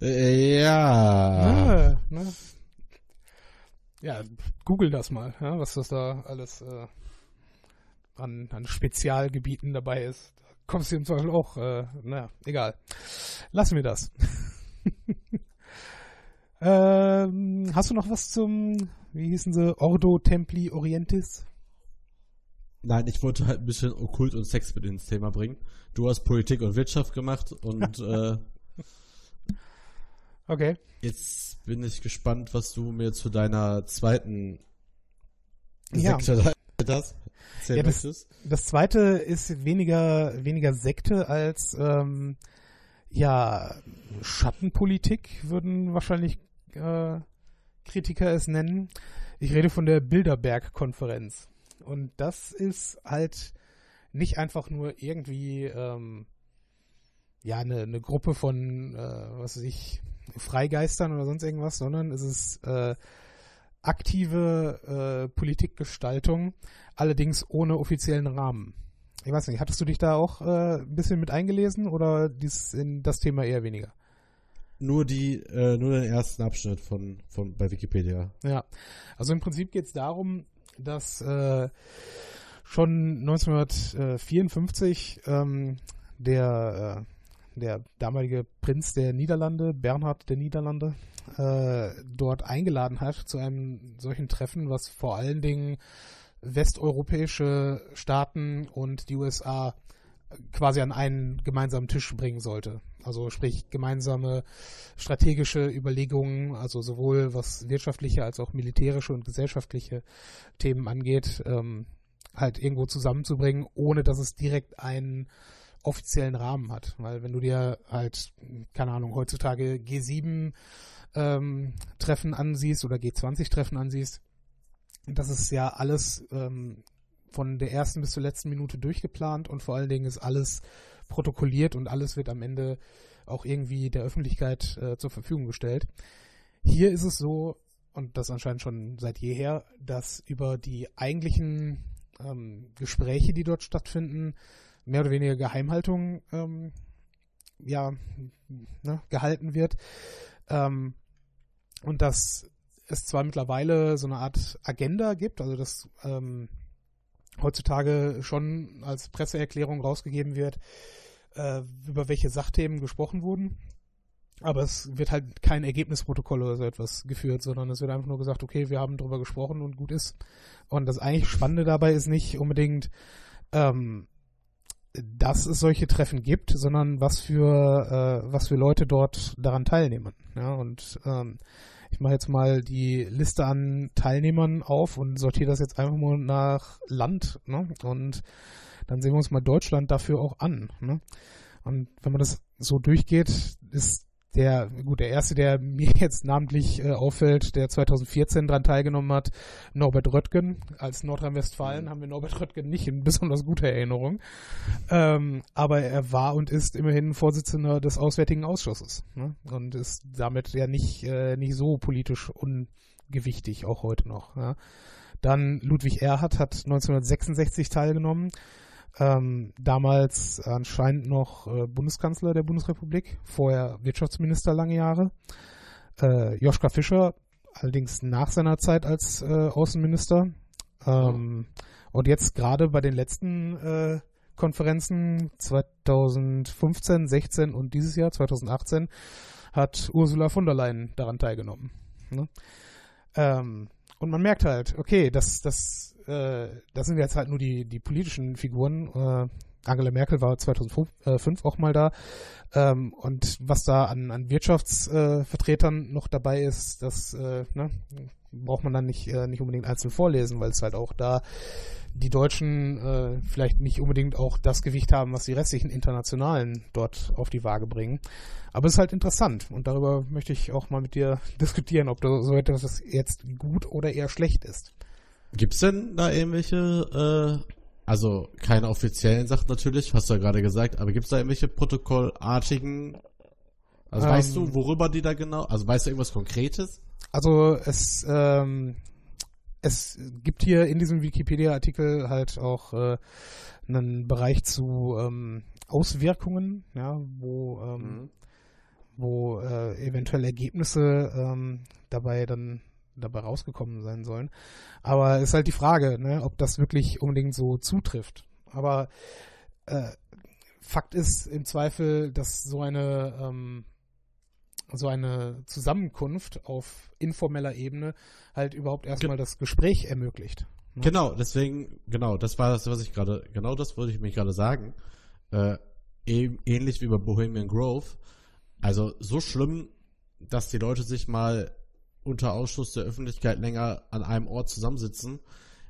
Äh, Ja. Ah, ne? Ja, google das mal, ja, was das da alles äh, an, an Spezialgebieten dabei ist. Da kommst du im Zweifel auch, äh, naja, egal. Lassen wir das. *laughs* ähm, hast du noch was zum, wie hießen sie, Ordo Templi Orientis? Nein, ich wollte halt ein bisschen Okkult und Sex mit ins Thema bringen. Du hast Politik und Wirtschaft gemacht und *laughs* äh, Okay. jetzt bin ich gespannt, was du mir zu deiner zweiten Ja. Sekte. *laughs* Erzähl Ja, das- möchtest. Das zweite ist weniger, weniger Sekte als ähm, ja Schattenpolitik, würden wahrscheinlich Kritiker es nennen. Ich rede von der Bilderberg-Konferenz. Und das ist halt nicht einfach nur irgendwie ähm, ja eine, eine Gruppe von äh, was weiß ich Freigeistern oder sonst irgendwas, sondern es ist äh, aktive äh, Politikgestaltung, allerdings ohne offiziellen Rahmen. Ich weiß nicht, hattest du dich da auch äh, ein bisschen mit eingelesen oder dies in das Thema eher weniger? Nur die, äh, nur den ersten Abschnitt von, von bei Wikipedia. Ja, also im Prinzip geht es darum, dass äh, schon 1954 ähm, der, äh, der damalige Prinz der Niederlande, Bernhard der Niederlande, äh, dort eingeladen hat zu einem solchen Treffen, was vor allen Dingen westeuropäische Staaten und die USA quasi an einen gemeinsamen Tisch bringen sollte. Also sprich gemeinsame strategische Überlegungen, also sowohl was wirtschaftliche als auch militärische und gesellschaftliche Themen angeht, ähm, halt irgendwo zusammenzubringen, ohne dass es direkt einen offiziellen Rahmen hat. Weil wenn du dir halt, keine Ahnung, heutzutage G7 ähm, Treffen ansiehst oder G20 Treffen ansiehst, das ist ja alles ähm, von der ersten bis zur letzten Minute durchgeplant und vor allen Dingen ist alles protokolliert und alles wird am Ende auch irgendwie der Öffentlichkeit äh, zur Verfügung gestellt. Hier ist es so, und das anscheinend schon seit jeher, dass über die eigentlichen ähm, Gespräche, die dort stattfinden, mehr oder weniger Geheimhaltung ähm, ja, ne, gehalten wird. Ähm, und dass es zwar mittlerweile so eine Art Agenda gibt, also dass ähm, heutzutage schon als Presseerklärung rausgegeben wird, äh, über welche Sachthemen gesprochen wurden. Aber es wird halt kein Ergebnisprotokoll oder so etwas geführt, sondern es wird einfach nur gesagt, okay, wir haben drüber gesprochen und gut ist. Und das eigentlich Spannende dabei ist nicht unbedingt, ähm, dass es solche Treffen gibt, sondern was für äh, was für Leute dort daran teilnehmen. Ja, und ähm, ich mache jetzt mal die Liste an Teilnehmern auf und sortiere das jetzt einfach mal nach Land. Ne? Und dann sehen wir uns mal Deutschland dafür auch an. Ne? Und wenn man das so durchgeht, ist der, gut, der erste, der mir *laughs* jetzt namentlich äh, auffällt, der 2014 dran teilgenommen hat, Norbert Röttgen. Als Nordrhein-Westfalen haben wir Norbert Röttgen nicht in besonders guter Erinnerung. Ähm, aber er war und ist immerhin Vorsitzender des Auswärtigen Ausschusses. Ne? Und ist damit ja nicht, äh, nicht so politisch ungewichtig, auch heute noch. Ja? Dann Ludwig Erhard hat 1966 teilgenommen. Ähm, damals anscheinend noch äh, Bundeskanzler der Bundesrepublik, vorher Wirtschaftsminister lange Jahre. Äh, Joschka Fischer, allerdings nach seiner Zeit als äh, Außenminister. Ähm, Und jetzt gerade bei den letzten äh, Konferenzen 2015, 16 und dieses Jahr 2018 hat Ursula von der Leyen daran teilgenommen. Ne? Ähm, und man merkt halt, okay, das, das, äh, das sind jetzt halt nur die, die politischen Figuren. Äh, Angela Merkel war 2005 auch mal da. Ähm, und was da an, an Wirtschaftsvertretern äh, noch dabei ist, das äh, ne, braucht man dann nicht, äh, nicht unbedingt einzeln vorlesen, weil es halt auch da die Deutschen äh, vielleicht nicht unbedingt auch das Gewicht haben, was die restlichen Internationalen dort auf die Waage bringen. Aber es ist halt interessant und darüber möchte ich auch mal mit dir *laughs* diskutieren, ob so etwas jetzt gut oder eher schlecht ist. Gibt's denn da irgendwelche, äh, also keine offiziellen Sachen natürlich, hast du ja gerade gesagt, aber gibt's da irgendwelche protokollartigen, also Ähm, weißt du, worüber die da genau, also weißt du irgendwas Konkretes? Also es, ähm, es gibt hier in diesem Wikipedia-Artikel halt auch äh, einen Bereich zu ähm, Auswirkungen, ja, wo, ähm, wo äh, eventuell Ergebnisse ähm, dabei dann dabei rausgekommen sein sollen. Aber es ist halt die Frage, ne, ob das wirklich unbedingt so zutrifft. Aber äh, Fakt ist im Zweifel, dass so eine ähm, so eine Zusammenkunft auf informeller Ebene halt überhaupt erstmal das Gespräch ermöglicht. Ne? Genau, deswegen, genau, das war das, was ich gerade, genau das wollte ich mich gerade sagen. Äh, eben, ähnlich wie bei Bohemian Grove. Also so schlimm, dass die Leute sich mal unter Ausschluss der Öffentlichkeit länger an einem Ort zusammensitzen.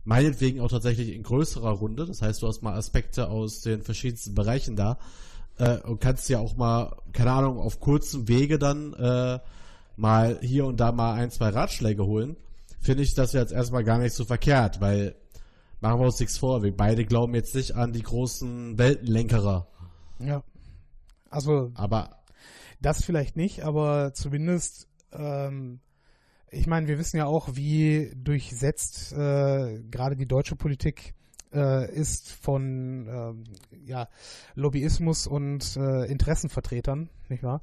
Meinetwegen auch tatsächlich in größerer Runde. Das heißt, du hast mal Aspekte aus den verschiedensten Bereichen da äh, und kannst ja auch mal, keine Ahnung, auf kurzem Wege dann äh, mal hier und da mal ein, zwei Ratschläge holen. Finde ich das jetzt erstmal gar nicht so verkehrt, weil machen wir uns nichts vor, wir beide glauben jetzt nicht an die großen Weltenlenkerer. Ja. Also Aber Das vielleicht nicht, aber zumindest, ähm, ich meine, wir wissen ja auch, wie durchsetzt äh, gerade die deutsche Politik äh, ist von ähm, ja, Lobbyismus und äh, Interessenvertretern, nicht wahr?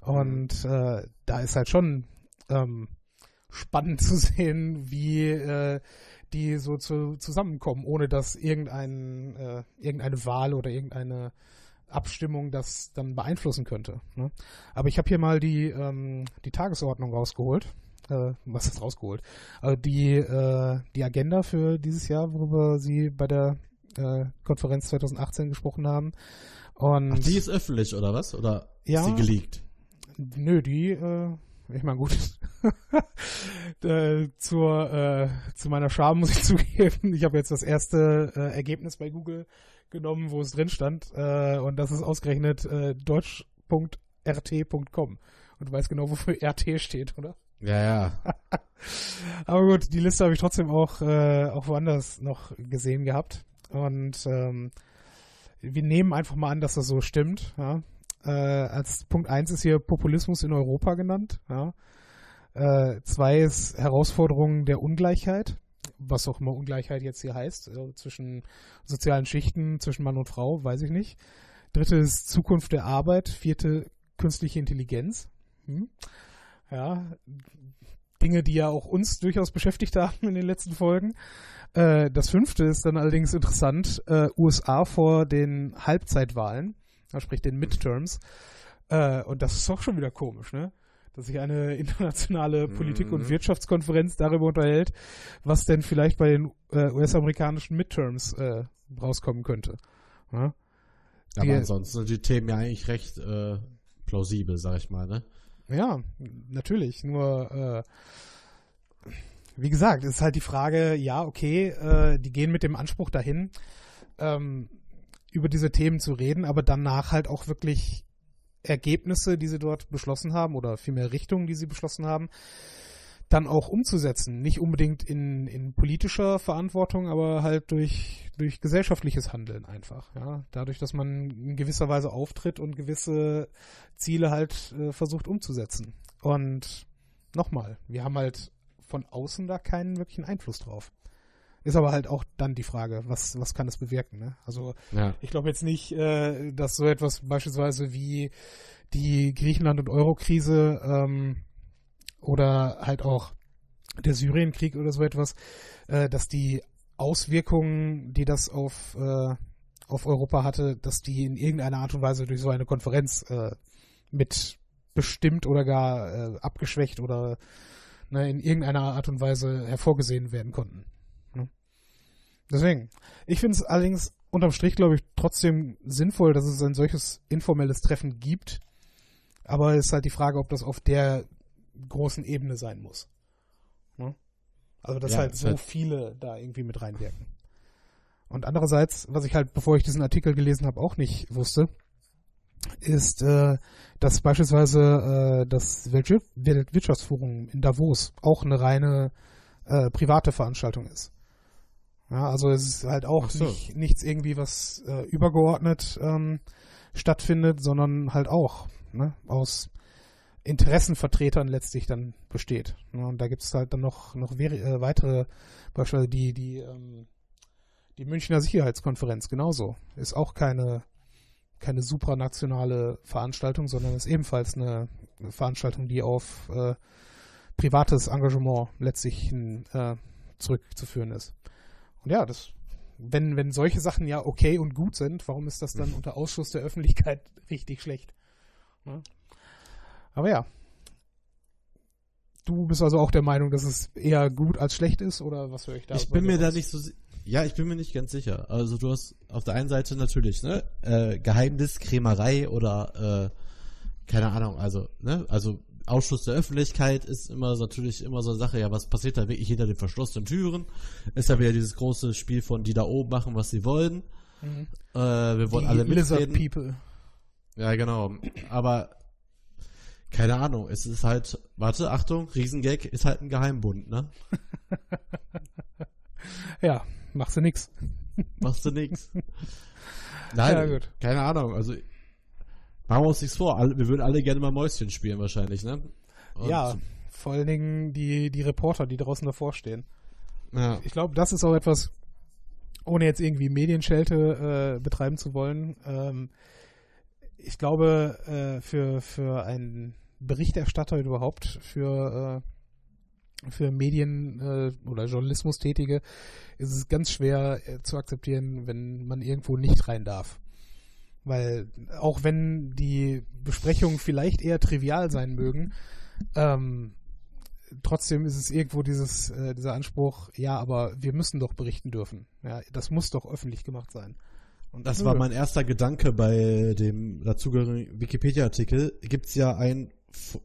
Und äh, da ist halt schon ähm, spannend *laughs* zu sehen, wie äh, die so zu, zusammenkommen, ohne dass irgendein, äh, irgendeine Wahl oder irgendeine Abstimmung das dann beeinflussen könnte. Ne? Aber ich habe hier mal die, ähm, die Tagesordnung rausgeholt. Äh, was ist rausgeholt? Also die, äh, die Agenda für dieses Jahr, worüber Sie bei der äh, Konferenz 2018 gesprochen haben. Und ach, die ist öffentlich, oder was? Oder Ja. ist die geleakt? Nö, die, äh, ich meine, gut. *laughs* äh, zur, äh, zu meiner Scham muss ich *laughs* zugeben, ich habe jetzt das erste äh, Ergebnis bei Google genommen, wo es drin stand. Äh, und das ist ausgerechnet äh, deutsch.rt.com. Und du weißt genau, wofür *laughs* RT steht, oder? Ja, ja. *laughs* Aber gut, die Liste habe ich trotzdem auch, äh, auch woanders noch gesehen gehabt. Und ähm, wir nehmen einfach mal an, dass das so stimmt. Ja. Äh, als Punkt 1 ist hier Populismus in Europa genannt. Ja. Äh, zwei ist Herausforderungen der Ungleichheit, was auch immer Ungleichheit jetzt hier heißt, äh, zwischen sozialen Schichten, zwischen Mann und Frau, weiß ich nicht. Dritte ist Zukunft der Arbeit. Vierte künstliche Intelligenz. Hm. Ja, Dinge, die ja auch uns durchaus beschäftigt haben in den letzten Folgen. Äh, das fünfte ist dann allerdings interessant, äh, USA vor den Halbzeitwahlen, sprich den Midterms. Äh, und das ist auch schon wieder komisch, ne? Dass sich eine *laughs* internationale Politik- und Mhm. Wirtschaftskonferenz darüber unterhält, was denn vielleicht bei den äh, US-amerikanischen Midterms äh, rauskommen könnte. Ja? Aber Die- ansonsten sind die Themen ja eigentlich recht äh, plausibel, sag ich mal, ne? Ja, natürlich. Nur, äh, wie gesagt, ist halt die Frage, ja, okay, äh, die gehen mit dem Anspruch dahin, ähm, über diese Themen zu reden, aber danach halt auch wirklich Ergebnisse, die sie dort beschlossen haben, oder vielmehr Richtungen, die sie beschlossen haben, dann auch umzusetzen. Nicht unbedingt in, in politischer Verantwortung, aber halt durch, durch gesellschaftliches Handeln einfach. Ja? Dadurch, dass man in gewisser Weise auftritt und gewisse Ziele halt äh, versucht umzusetzen. Und nochmal, wir haben halt von außen da keinen wirklichen Einfluss drauf. Ist aber halt auch dann die Frage, was, was kann es bewirken? Ne? Also Ja. ich glaube jetzt nicht, äh, dass so etwas beispielsweise wie die Griechenland- und Euro-Krise ähm, oder halt auch der Syrienkrieg oder so etwas, äh, dass die Auswirkungen, die das auf, äh, auf Europa hatte, dass die in irgendeiner Art und Weise durch so eine Konferenz äh, mit bestimmt oder gar äh, abgeschwächt oder ne, in irgendeiner Art und Weise hervorgesehen werden konnten. Ne? Deswegen, ich finde es allerdings unterm Strich, glaube ich, trotzdem sinnvoll, dass es ein solches informelles Treffen gibt. Aber es ist halt die Frage, ob das auf der großen Ebene sein muss. Ne? Also, dass Ja, halt so halt- viele da irgendwie mit reinwirken. Und andererseits, was ich halt, bevor ich diesen Artikel gelesen habe, auch nicht wusste, ist, äh, dass beispielsweise äh, das Weltwir- Weltwirtschaftsforum in Davos auch eine reine äh, private Veranstaltung ist. Ja, also es ist halt auch so. nicht, nichts irgendwie, was äh, übergeordnet ähm, stattfindet, sondern halt auch ne, aus Interessenvertretern letztlich dann besteht. Ne, und da gibt es halt dann noch, noch äh, weitere, beispielsweise die, die, ähm, die Münchner Sicherheitskonferenz genauso. Ist auch keine, keine supranationale Veranstaltung, sondern ist ebenfalls eine Veranstaltung, die auf äh, privates Engagement letztlich äh, zurückzuführen ist. Und ja, das, wenn, wenn solche Sachen ja okay und gut sind, warum ist das dann unter Ausschuss der Öffentlichkeit *laughs* richtig schlecht? Ja. Aber ja. du bist also auch der Meinung, dass es eher gut als schlecht ist oder was höre ich da? Ich bin mir da nicht so ja, ich bin mir nicht ganz sicher. Also du hast auf der einen Seite natürlich, ne, äh, Geheimnis, Krämerei oder äh, keine Ahnung, also, ne, also Ausschuss der Öffentlichkeit ist immer so, natürlich immer so eine Sache, ja, was passiert da wirklich hinter den verschlossenen Türen? Ist ja wieder dieses große Spiel von die da oben machen, was sie wollen. Mhm. Äh, wir wollen Die alle Lizard mitreden. People. Ja, genau. Aber keine Ahnung, es ist halt, warte, Achtung, Riesengag ist halt ein Geheimbund, ne? *laughs* Ja, machst du nix. *laughs* Machst du nix. *laughs* Nein, Ja, gut. keine Ahnung, also machen wir uns nichts vor. Wir würden alle gerne mal Mäuschen spielen wahrscheinlich, ne? Und- ja, vor allen Dingen die, die Reporter, die draußen davor stehen. ja. Ich glaube, das ist auch etwas, ohne jetzt irgendwie Medienschelte äh, betreiben zu wollen. Ähm, ich glaube, äh, für, für einen Berichterstatter überhaupt, für, äh, für Medien äh, oder Journalismus Tätige, ist es ganz schwer äh, zu akzeptieren, wenn man irgendwo nicht rein darf. Weil auch wenn die Besprechungen vielleicht eher trivial sein mögen, ähm, trotzdem ist es irgendwo dieses, äh, dieser Anspruch, ja, aber wir müssen doch berichten dürfen. Ja, das muss doch öffentlich gemacht sein. Und Das war mein erster Gedanke bei dem dazugehörigen Wikipedia-Artikel. Gibt's ja ein,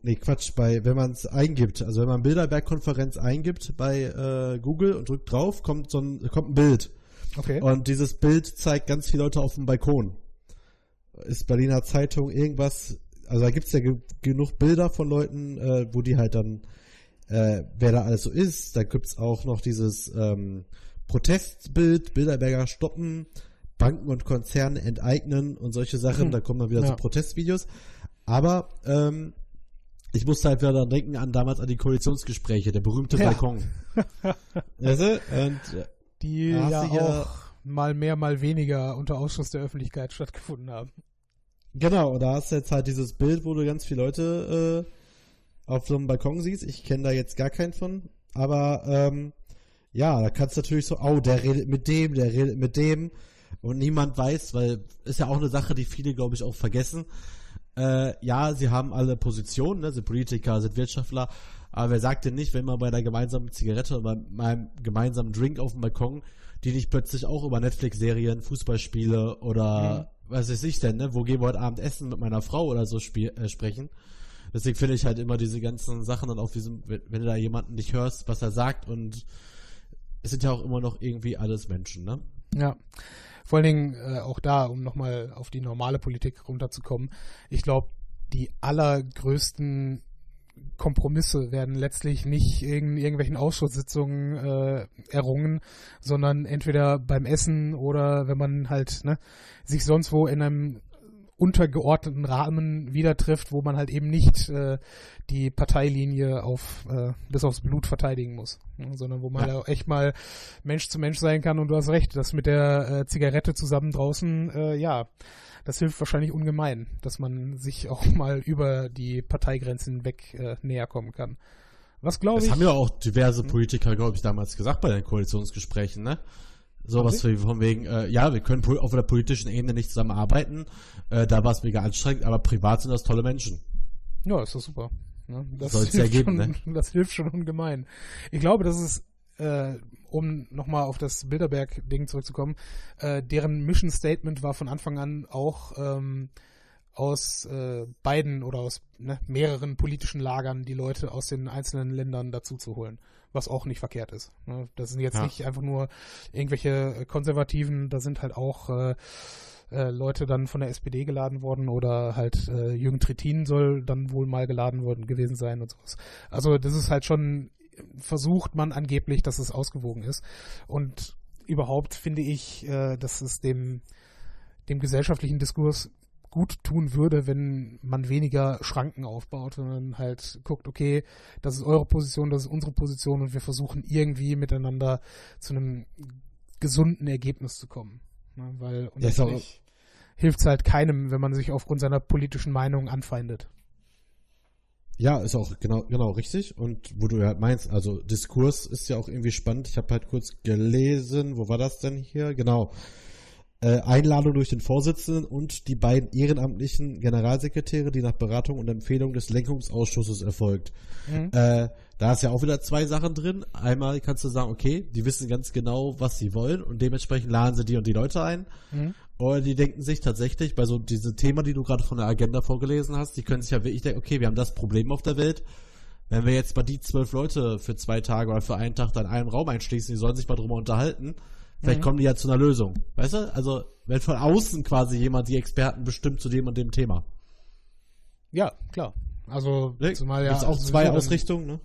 nee Quatsch, bei, wenn man es eingibt, also wenn man Bilderberg-Konferenz eingibt bei äh, Google und drückt drauf, kommt so ein, kommt ein Bild. Okay. Und dieses Bild zeigt ganz viele Leute auf dem Balkon. Ist Berliner Zeitung irgendwas, also da gibt's ja ge genug Bilder von Leuten, äh, wo die halt dann, äh, wer da alles so ist. Da gibt's auch noch dieses ähm, Protestbild, Bilderberger stoppen, Banken und Konzerne enteignen und solche Sachen. Hm. Da kommen dann wieder Ja. so Protestvideos. Aber ähm, ich musste halt wieder denken an damals an die Koalitionsgespräche, der berühmte Ja. Balkon. *laughs* weißt du? Und äh, die ja- auch mal mehr, mal weniger unter Ausschuss der Öffentlichkeit stattgefunden haben. Genau, und da hast du jetzt halt dieses Bild, wo du ganz viele Leute äh, auf so einem Balkon siehst. Ich kenne da jetzt gar keinen von. Aber ähm, ja, da kannst du natürlich so, oh, der redet mit dem, der redet mit dem. Und niemand weiß, weil ist ja auch eine Sache, die viele, glaube ich, auch vergessen. Äh, ja, sie haben alle Positionen, ne? sind Politiker, sind Wirtschaftler. Aber wer sagt denn nicht, wenn man bei einer gemeinsamen Zigarette oder bei einem gemeinsamen Drink auf dem Balkon, die nicht plötzlich auch über Netflix-Serien, Fußballspiele oder was weiß ich denn, ne? Wo gehen wir heute Abend essen mit meiner Frau oder so äh, sprechen? Deswegen finde ich halt immer diese ganzen Sachen dann auf diesem, wenn, wenn du da jemanden nicht hörst, was er sagt und es sind ja auch immer noch irgendwie alles Menschen, ne? Ja. Vor allen Dingen äh, auch da, um nochmal auf die normale Politik runterzukommen. Ich glaube, die allergrößten Kompromisse werden letztlich nicht in irgendwelchen Ausschusssitzungen äh, errungen, sondern entweder beim Essen oder wenn man halt ne, sich sonst wo in einem untergeordneten Rahmen wieder trifft, wo man halt eben nicht äh, die Parteilinie auf äh, bis aufs Blut verteidigen muss, ne, sondern wo man Ja. echt mal Mensch zu Mensch sein kann und du hast recht, das mit der äh, Zigarette zusammen draußen, äh, ja, das hilft wahrscheinlich ungemein, dass man sich auch *laughs* mal über die Parteigrenzen weg äh, näher kommen kann. Was glaube Das ich? haben ja auch diverse Politiker, glaube ich, damals gesagt bei den Koalitionsgesprächen, ne? Sowas wie von wegen, äh, ja, wir können auf der politischen Ebene nicht zusammenarbeiten. Äh, da war es mega anstrengend, aber privat sind das tolle Menschen. Ja, ist doch super. Ne? Das, Soll's ja hilft geben, schon, *laughs* das hilft schon ungemein. Ich glaube, das ist, äh, um nochmal auf das Bilderberg-Ding zurückzukommen, äh, deren Mission Statement war von Anfang an auch ähm, aus äh, beiden oder aus ne, mehreren politischen Lagern die Leute aus den einzelnen Ländern dazu zu holen. Was auch nicht verkehrt ist. Ne? Das sind jetzt Ja. nicht einfach nur irgendwelche äh, Konservativen, da sind halt auch äh, äh, Leute dann von der SPD geladen worden oder halt äh, Jürgen Trittin soll dann wohl mal geladen worden gewesen sein und sowas. Also das ist halt schon, versucht man angeblich, dass es ausgewogen ist. Und überhaupt finde ich, dass es dem, dem gesellschaftlichen Diskurs gut tun würde, wenn man weniger Schranken aufbaut, sondern halt guckt, okay, das ist eure Position, das ist unsere Position und wir versuchen irgendwie miteinander zu einem gesunden Ergebnis zu kommen. Ne? Weil Ja, auch- unterm hilft es halt keinem, wenn man sich aufgrund seiner politischen Meinung anfeindet. Ja, ist auch genau, genau richtig. Und wo du ja meinst, also Diskurs ist ja auch irgendwie spannend. Ich habe halt kurz gelesen, wo war das denn hier? Genau. Äh, Einladung durch den Vorsitzenden und die beiden ehrenamtlichen Generalsekretäre, die nach Beratung und Empfehlung des Lenkungsausschusses erfolgt. Mhm. Äh, da ist ja auch wieder zwei Sachen drin. Einmal kannst du sagen, okay, die wissen ganz genau, was sie wollen und dementsprechend laden sie die und die Leute ein. Mhm. Oder die denken sich tatsächlich, bei so diesem Thema, die du gerade von der Agenda vorgelesen hast, die können sich ja wirklich denken, okay, wir haben das Problem auf der Welt. Wenn wir jetzt mal die zwölf Leute für zwei Tage oder für einen Tag da in einem Raum einschließen, die sollen sich mal drüber unterhalten, Vielleicht mhm. kommen die ja zu einer Lösung. Weißt du? Also, wenn von außen quasi jemand die Experten bestimmt zu dem und dem Thema. Ja, klar. Also, ne? zumal ja. Gibt's auch zwei Ausrichtungen, ne?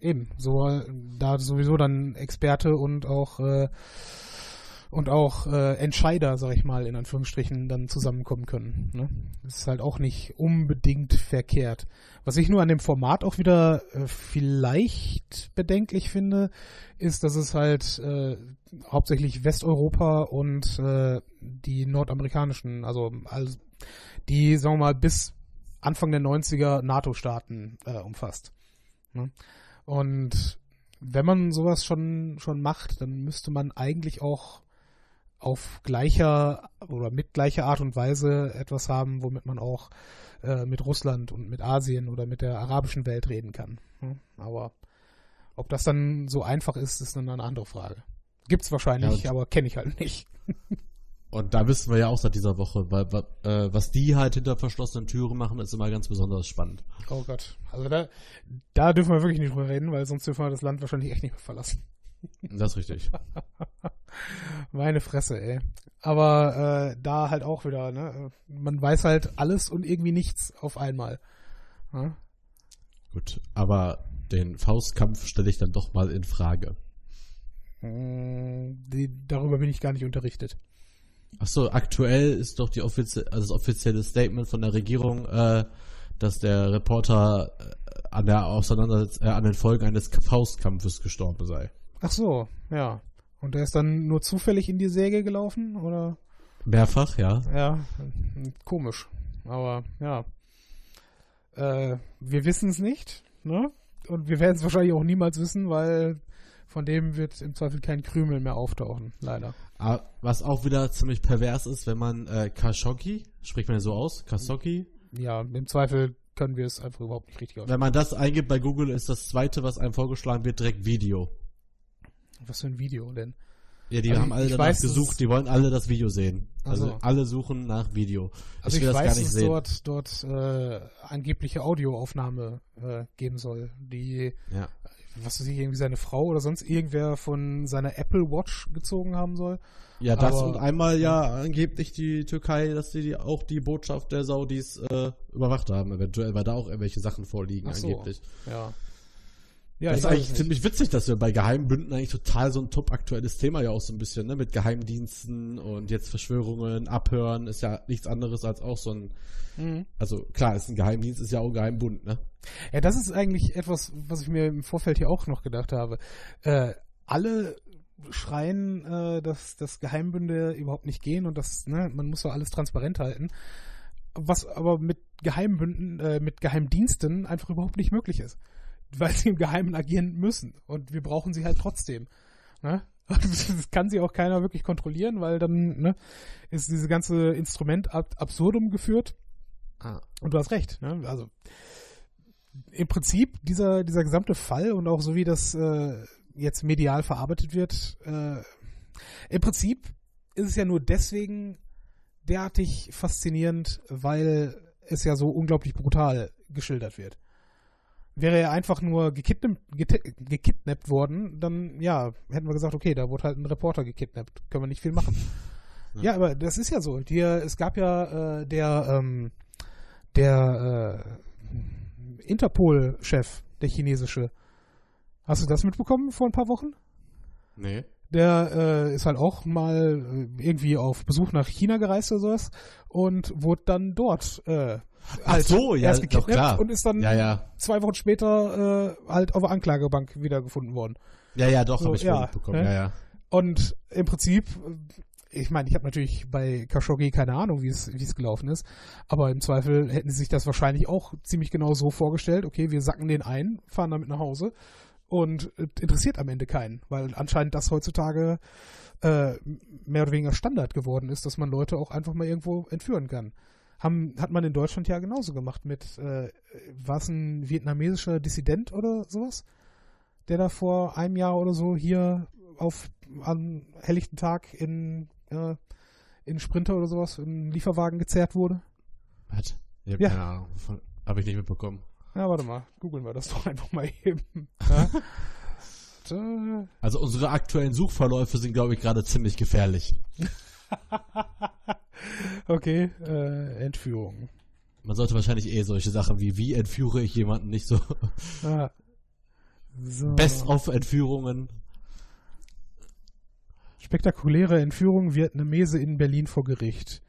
Eben. So, da sowieso dann Experte und auch, äh, und auch äh, Entscheider, sag ich mal, in Anführungsstrichen, dann zusammenkommen können. Ne? Das ist halt auch nicht unbedingt verkehrt. Was ich nur an dem Format auch wieder äh, vielleicht bedenklich finde, ist, dass es halt äh, hauptsächlich Westeuropa und äh, die nordamerikanischen, also, also die, sagen wir mal, bis Anfang der 90er NATO-Staaten äh, umfasst. Ne? Und wenn man sowas schon, schon macht, dann müsste man eigentlich auch auf gleicher oder mit gleicher Art und Weise etwas haben, womit man auch äh, mit Russland und mit Asien oder mit der arabischen Welt reden kann. Hm? Aber ob das dann so einfach ist, ist dann eine andere Frage. Gibt's wahrscheinlich, ja, aber kenne ich halt nicht. *laughs* und da wissen wir ja auch seit dieser Woche, weil äh, was die halt hinter verschlossenen Türen machen, ist immer ganz besonders spannend. Oh Gott. Also da, da dürfen wir wirklich nicht drüber reden, weil sonst dürfen wir das Land wahrscheinlich echt nicht mehr verlassen. Das ist richtig. *laughs* Meine Fresse, ey. Aber äh, da halt auch wieder, ne? Man weiß halt alles und irgendwie nichts auf einmal. Ja? Gut, aber den Faustkampf stelle ich dann doch mal in Frage. Hm, die, darüber bin ich gar nicht unterrichtet. Achso, aktuell ist doch die offizie also das offizielle Statement von der Regierung, äh, dass der Reporter äh, an der Auseinandersetzung, äh, an den Folgen eines Faustkampfes gestorben sei. Ach so, ja. Und der ist dann nur zufällig in die Säge gelaufen, oder? Mehrfach, ja. Ja, komisch. Aber ja. Äh, wir wissen es nicht, ne? Und wir werden es wahrscheinlich auch niemals wissen, weil von dem wird im Zweifel kein Krümel mehr auftauchen, leider. Aber ah, was auch wieder ziemlich pervers ist, wenn man äh, Khashoggi, spricht man ja so aus, Khashoggi? Ja, im Zweifel können wir es einfach überhaupt nicht richtig aussprechen. Wenn man das eingibt bei Google, ist das zweite, was einem vorgeschlagen wird, direkt Video. Was für ein Video denn? Ja, die also haben alle danach weiß, gesucht, die wollen alle das Video sehen. Also so. alle suchen nach Video. Also ich, will ich das weiß, gar nicht dass sehen. dort, dort äh, angebliche Audioaufnahme äh, geben soll, die ja. was weiß ich, irgendwie seine Frau oder sonst irgendwer von seiner Apple Watch gezogen haben soll. Ja, das Aber, und einmal ja angeblich die Türkei, dass sie die, auch die Botschaft der Saudis äh, überwacht haben, eventuell, weil da auch irgendwelche Sachen vorliegen, so, angeblich. Ja. Ja, das ist eigentlich ziemlich witzig, dass wir bei Geheimbünden eigentlich total so ein top aktuelles Thema ja auch so ein bisschen, ne, mit Geheimdiensten und jetzt Verschwörungen, Abhören, ist ja nichts anderes als auch so ein, mhm. also klar, ist ein Geheimdienst, ist ja auch ein Geheimbund, ne? Ja, das ist eigentlich etwas, was ich mir im Vorfeld hier auch noch gedacht habe. Äh, alle schreien, äh, dass, dass Geheimbünde überhaupt nicht gehen und dass, ne, man muss doch alles transparent halten. Was aber mit Geheimbünden, äh, mit Geheimdiensten einfach überhaupt nicht möglich ist *laughs* weil sie im Geheimen agieren müssen. Und wir brauchen sie halt trotzdem. Ne? *laughs* Das kann sie auch keiner wirklich kontrollieren, weil dann ne, ist dieses ganze Instrument ab absurdum geführt. Ah. Und du hast recht. Ne? Also im Prinzip dieser, dieser gesamte Fall und auch so wie das äh, jetzt medial verarbeitet wird, äh, im Prinzip ist es ja nur deswegen derartig faszinierend, weil es ja so unglaublich brutal geschildert wird. Wäre er einfach nur gekidnappt, gekidnappt worden, dann ja, hätten wir gesagt, okay, da wurde halt ein Reporter gekidnappt. Können wir nicht viel machen. *laughs* Ja, ja aber das ist ja so. Die, es gab ja äh, der, ähm, der äh, Interpol-Chef, der chinesische. Hast du das mitbekommen vor ein paar Wochen? Nee. Der äh, ist halt auch mal äh, irgendwie auf Besuch nach China gereist oder sowas und wurde dann dort äh, halt so, ja, erst doch, klar. und ist dann ja, ja. zwei Wochen später äh, halt auf der Anklagebank wiedergefunden worden. Ja, ja, doch, so, habe ich ja, mitbekommen. Ne? Ja, ja. Und im Prinzip, ich meine, ich habe natürlich bei Khashoggi keine Ahnung, wie es wie es gelaufen ist, aber im Zweifel hätten sie sich das wahrscheinlich auch ziemlich genau so vorgestellt. Okay, wir sacken den ein, fahren damit nach Hause Und äh, interessiert am Ende keinen, weil anscheinend das heutzutage äh, mehr oder weniger Standard geworden ist, dass man Leute auch einfach mal irgendwo entführen kann. Haben, hat man in Deutschland ja genauso gemacht mit, äh, war es ein vietnamesischer Dissident oder sowas? Der da vor einem Jahr oder so hier auf am helllichten Tag in, äh, in Sprinter oder sowas, in Lieferwagen gezerrt wurde? Was? Ich hab Ja. keine Ahnung. Habe ich nicht mitbekommen. Ja, warte mal, googeln wir das doch einfach mal eben. Ja. *laughs* Also unsere aktuellen Suchverläufe sind, glaube ich, gerade ziemlich gefährlich. *laughs* okay, äh, Entführung. Man sollte wahrscheinlich eh solche Sachen wie, wie entführe ich jemanden nicht so. Ah. So. Best of Entführungen. Spektakuläre Entführung Vietnamese in Berlin vor Gericht.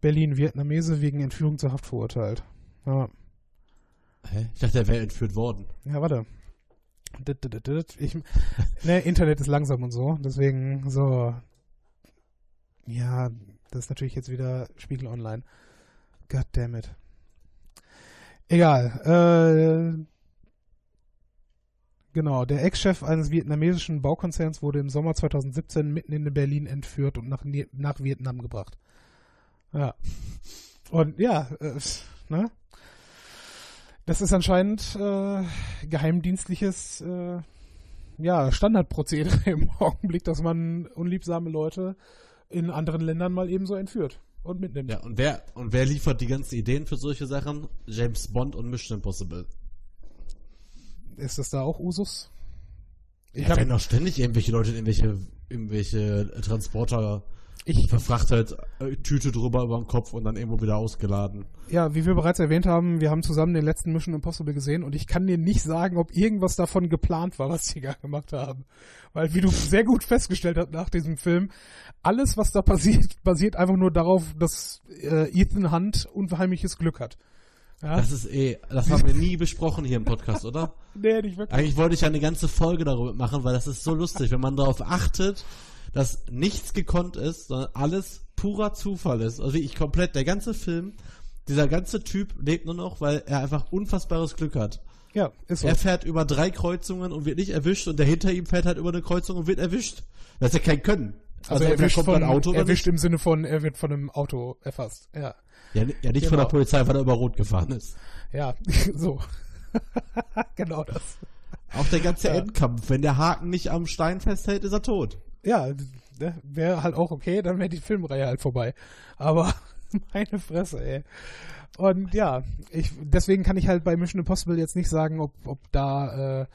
Berlin Vietnamese wegen Entführung zur Haft verurteilt. Ja, Hä? Ich dachte, er wäre entführt worden. ja warte. Ich, ne, Internet ist langsam und so, deswegen so. Ja, das ist natürlich jetzt wieder Spiegel Online. God damn it. Egal. Äh, genau, der Ex-Chef eines vietnamesischen Baukonzerns wurde im Sommer 2017 mitten in Berlin entführt und nach, nach Vietnam gebracht. Ja. Und ja, äh, ne? Das ist anscheinend äh, geheimdienstliches äh, ja, Standardprozedere *laughs* im Augenblick, dass man unliebsame Leute in anderen Ländern mal ebenso entführt und mitnimmt. Ja, und wer, und wer liefert die ganzen Ideen für solche Sachen? James Bond und Mission Impossible. Ist das da auch Usus? Ich Ja, hab, werden auch ständig irgendwelche Leute in irgendwelche, irgendwelche Transporter ich, verfrachtet, äh, Tüte drüber über den Kopf und dann irgendwo wieder ausgeladen. ja, wie wir bereits erwähnt haben, wir haben zusammen den letzten Mission Impossible gesehen und ich kann dir nicht sagen, ob irgendwas davon geplant war, was die gar *laughs* gemacht haben. Weil, wie du sehr gut festgestellt hast nach diesem Film, alles, was da passiert, basiert einfach nur darauf, dass äh, Ethan Hunt unheimliches Glück hat. Ja? Das ist eh, das haben wir nie besprochen hier im Podcast, oder? *laughs* nee, nicht wirklich. Eigentlich wollte ich ja eine ganze Folge darüber machen, weil das ist so lustig, wenn man darauf achtet, dass nichts gekonnt ist, sondern alles purer Zufall ist. Also ich komplett, der ganze Film, dieser ganze Typ lebt nur noch, weil er einfach unfassbares Glück hat. Ja, ist so. Er fährt über drei Kreuzungen und wird nicht erwischt und der hinter ihm fährt halt über eine Kreuzung und wird erwischt. Das ist ja kein Können. Also, entweder erwischt, von, Auto erwischt im Sinne von, er wird von einem Auto erfasst. Ja, Ja, ja nicht von Genau. der Polizei, weil er über Rot gefahren ist. ja, *laughs* so. *laughs* genau das. Auch der ganze Ja. Endkampf, wenn der Haken nicht am Stein festhält, ist er tot. Ja, ne, wäre halt auch okay, dann wäre die Filmreihe halt vorbei. Aber *laughs* meine Fresse, ey. Und ja, ich, deswegen kann ich halt bei Mission Impossible jetzt nicht sagen, ob, ob da, äh,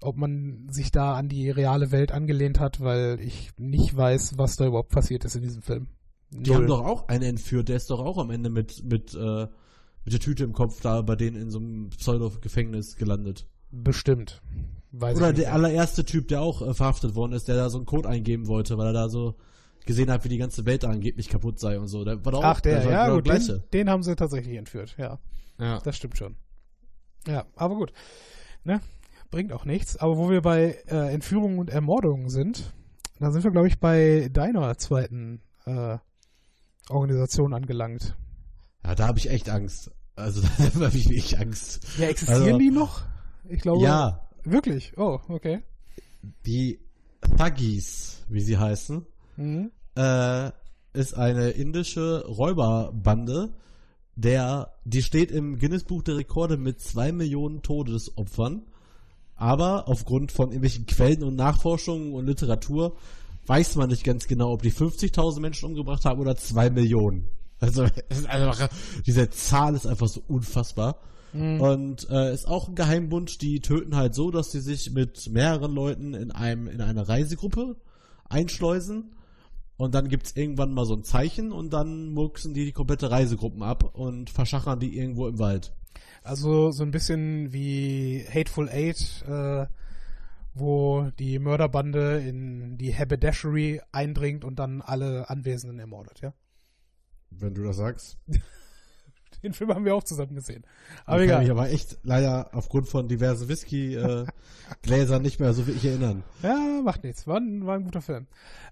ob man sich da an die reale Welt angelehnt hat, weil ich nicht weiß, was da überhaupt passiert ist in diesem Film. Die haben doch auch einen entführt, der ist doch auch am Ende mit, mit, äh, mit der Tüte im Kopf da bei denen in so einem Pseudo-Gefängnis gelandet. Bestimmt. Weiß Oder ich nicht. der allererste Typ, der auch äh, verhaftet worden ist, der da so einen Code eingeben wollte, weil er da so gesehen hat, wie die ganze Welt angeblich kaputt sei und so. Der war doch Ach, auch, der, war ja genau gut, der den, gleiche. den haben sie tatsächlich entführt, ja. Ja. Das stimmt schon. Ja, aber gut. Ne? Bringt auch nichts. Aber wo wir bei äh, Entführungen und Ermordungen sind, da sind wir, glaube ich, bei deiner zweiten äh, Organisation angelangt. ja, da habe ich echt Angst. Also *laughs* da habe ich wirklich Angst. Ja, existieren Also- die noch? Ich glaube. Ja, Wirklich? Oh, okay. die Thuggies, wie sie heißen, Mhm. äh, ist eine indische Räuberbande, der, die steht im Guinness-Buch der Rekorde mit zwei Millionen Todesopfern. Aber aufgrund von irgendwelchen Quellen und Nachforschungen und Literatur weiß man nicht ganz genau, ob die 50.000 Menschen umgebracht haben oder zwei Millionen. Also, *laughs* einfach, diese Zahl ist einfach so unfassbar. Mhm. Und äh, ist auch ein Geheimbund, die töten halt so, dass die sich mit mehreren Leuten in einem in eine Reisegruppe einschleusen und dann gibt's irgendwann mal so ein Zeichen und dann murksen die die komplette Reisegruppen ab und verschachern die irgendwo im Wald. Also so ein bisschen wie Hateful Eight, äh, wo die Mörderbande in die Haberdashery eindringt und dann alle Anwesenden ermordet, ja? Wenn du das sagst. *laughs* *laughs* Den Film haben wir auch zusammen gesehen. Aber ich kann mich aber echt leider aufgrund von diversen Whisky-Gläsern nicht mehr so wirklich erinnern. Ja, macht nichts. War, ein- war ein guter Film.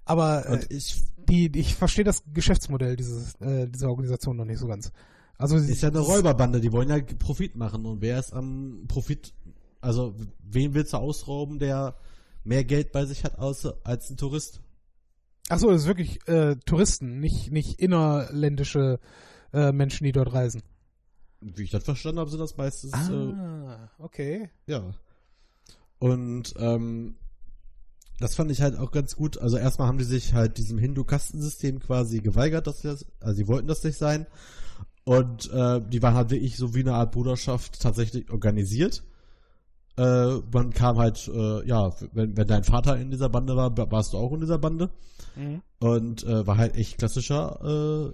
Aber äh, ich die, ich verstehe das Geschäftsmodell dieses, äh, dieser Organisation noch nicht so ganz. Also ist ja eine Räuberbande, die wollen ja Profit machen und wer ist am Profit Also, wen willst du ausrauben, der mehr Geld bei sich hat als, als ein Tourist? Ach so, das ist wirklich äh, Touristen, nicht, nicht innerländische äh, Menschen, die dort reisen. Wie ich das verstanden habe, sind das meistens, äh, Ah, okay. ja. Und ähm, das fand ich halt auch ganz gut. Also erstmal haben die sich halt diesem Hindu-Kastensystem quasi geweigert, dass sie das, also sie wollten das nicht sein. Und äh, die waren halt wirklich so wie eine Art Bruderschaft tatsächlich organisiert. Äh, man kam halt, äh, ja, wenn, wenn dein Vater in dieser Bande war, warst du auch in dieser Bande. Mhm. Und äh, war halt echt klassischer,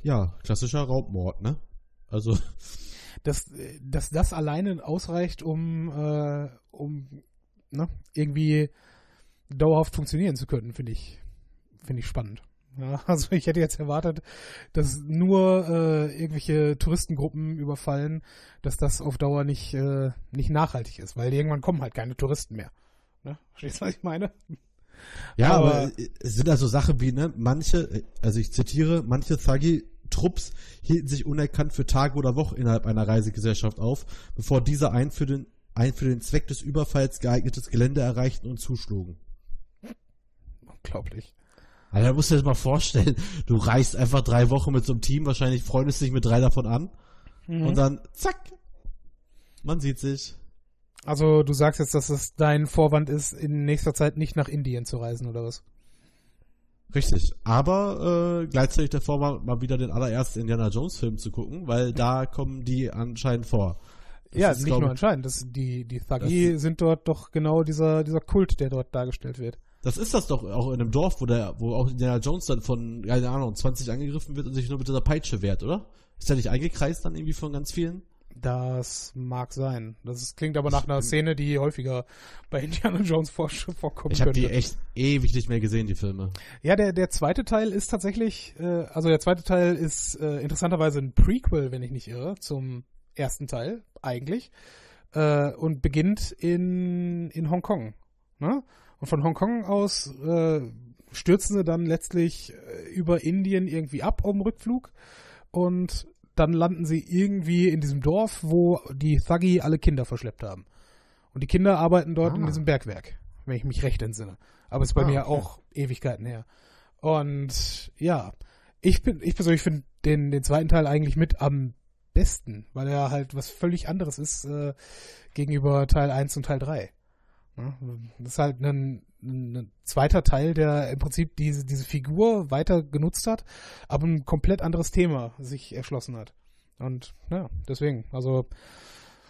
äh, ja, klassischer Raubmord, ne? Also, *laughs* Dass, äh, dass das alleine ausreicht, um, äh, um ne, irgendwie dauerhaft funktionieren zu können, finde ich, finde ich spannend. Ja, *laughs* also ich hätte jetzt erwartet, dass nur äh, irgendwelche Touristengruppen überfallen, dass das auf Dauer nicht, äh, nicht nachhaltig ist, weil irgendwann kommen halt keine Touristen mehr. Ne? Verstehst du, was ich meine? Ja, aber, Aber- es sind also Sachen wie, ne, manche, also ich zitiere, manche Thuggy-Trupps hielten sich unerkannt für Tage oder Wochen innerhalb einer Reisegesellschaft auf, bevor diese ein für den, ein für den Zweck des Überfalls geeignetes Gelände erreichten und zuschlugen. Unglaublich. Also, da musst du dir das mal vorstellen, du reist einfach drei Wochen mit so einem Team, wahrscheinlich freundest dich mit drei davon an, Mhm. und dann, zack, man sieht sich. Also du sagst jetzt, dass es dein Vorwand ist, in nächster Zeit nicht nach Indien zu reisen, oder was? Richtig. Aber äh, gleichzeitig davor mal, mal wieder den allerersten Indiana Jones Film zu gucken, weil da kommen die anscheinend vor. Das ja, ist, nicht glaub nur anscheinend. Das, die die Thuggy sind dort doch genau dieser, dieser Kult, der dort dargestellt wird. Das ist das doch auch in einem Dorf, wo der, wo auch Indiana Jones dann von, keine Ahnung, 20 angegriffen wird und sich nur mit dieser Peitsche wehrt, oder? Ist der nicht eingekreist dann irgendwie von ganz vielen? Das mag sein. Das ist, klingt aber nach einer Szene, die häufiger bei *laughs* Indiana Jones vor, vorkommen Ich habe könnte. die echt ewig nicht mehr gesehen, die Filme. Ja, der, der zweite Teil ist tatsächlich, äh, also der zweite Teil ist äh, interessanterweise ein Prequel, wenn ich nicht irre, zum ersten Teil eigentlich. Äh, und beginnt in, in Hongkong. Ne? Und von Hongkong aus äh, stürzen sie dann letztlich äh, über Indien irgendwie ab um Rückflug. Und dann landen sie irgendwie in diesem Dorf, wo die Thuggy alle Kinder verschleppt haben. Und die Kinder arbeiten dort in Ah. diesem Bergwerk, wenn ich mich recht entsinne. Aber ist bei Ah, mir okay. auch Ewigkeiten her. Und ja, ich bin, ich persönlich finde den, den zweiten Teil eigentlich mit am besten, weil er halt was völlig anderes ist äh, gegenüber Teil 1 und Teil 3. Ja, das ist halt ein, ein zweiter Teil, der im Prinzip diese, diese Figur weiter genutzt hat, aber ein komplett anderes Thema sich erschlossen hat. Und ja, deswegen, also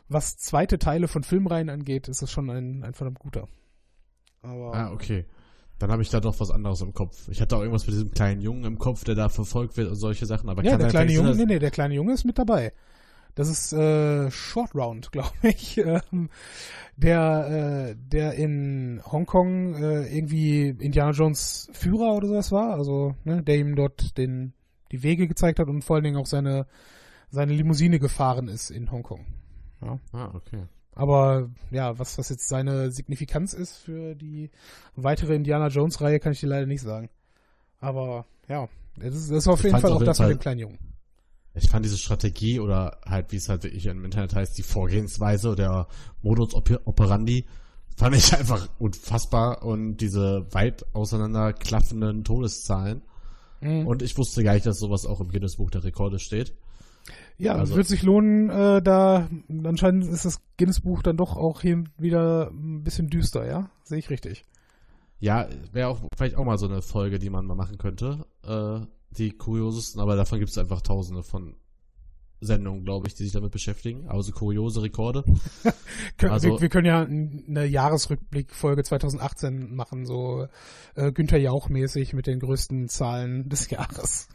was zweite Teile von Filmreihen angeht, ist es schon ein, ein verdammt guter. Aber Ah, okay. Dann habe ich da doch was anderes im Kopf. Ich hatte auch irgendwas mit diesem kleinen Jungen im Kopf, der da verfolgt wird und solche Sachen. Aber ja, der kleine Junge, nee, nee, der kleine Junge ist mit dabei. Das ist äh, Short Round, glaube *laughs* ich. Ähm, der, äh, der in Hongkong äh, irgendwie Indiana Jones Führer oder sowas war, also ne, der ihm dort den die Wege gezeigt hat und vor allen Dingen auch seine seine Limousine gefahren ist in Hongkong. Ja. Ah, okay. Aber ja, was, was jetzt seine Signifikanz ist für die weitere Indiana Jones-Reihe, kann ich dir leider nicht sagen. Aber ja, das ist, das ist auf Ich jeden Fall auch das mit Fall- dem kleinen Jungen. Ich fand diese Strategie oder halt, wie es halt wirklich im Internet heißt, die Vorgehensweise oder Modus oper- operandi, fand ich *laughs* einfach unfassbar und diese weit auseinanderklaffenden Todeszahlen. Mhm. Und ich wusste gar nicht, dass sowas auch im Guinness-Buch der Rekorde steht. Ja, Also- es wird sich lohnen, äh, da anscheinend ist das Guinness-Buch dann doch auch hier wieder ein bisschen düster, ja? Sehe ich richtig. Ja, wäre auch vielleicht auch mal so eine Folge, die man mal machen könnte. Äh, die kuriosesten, aber davon gibt es einfach tausende von Sendungen, glaube ich, die sich damit beschäftigen. Also kuriose Rekorde. *laughs* Also- wir, wir können ja eine Jahresrückblick-Folge 2018 machen, so äh, Günther Jauch-mäßig mit den größten Zahlen des *laughs* Jahres.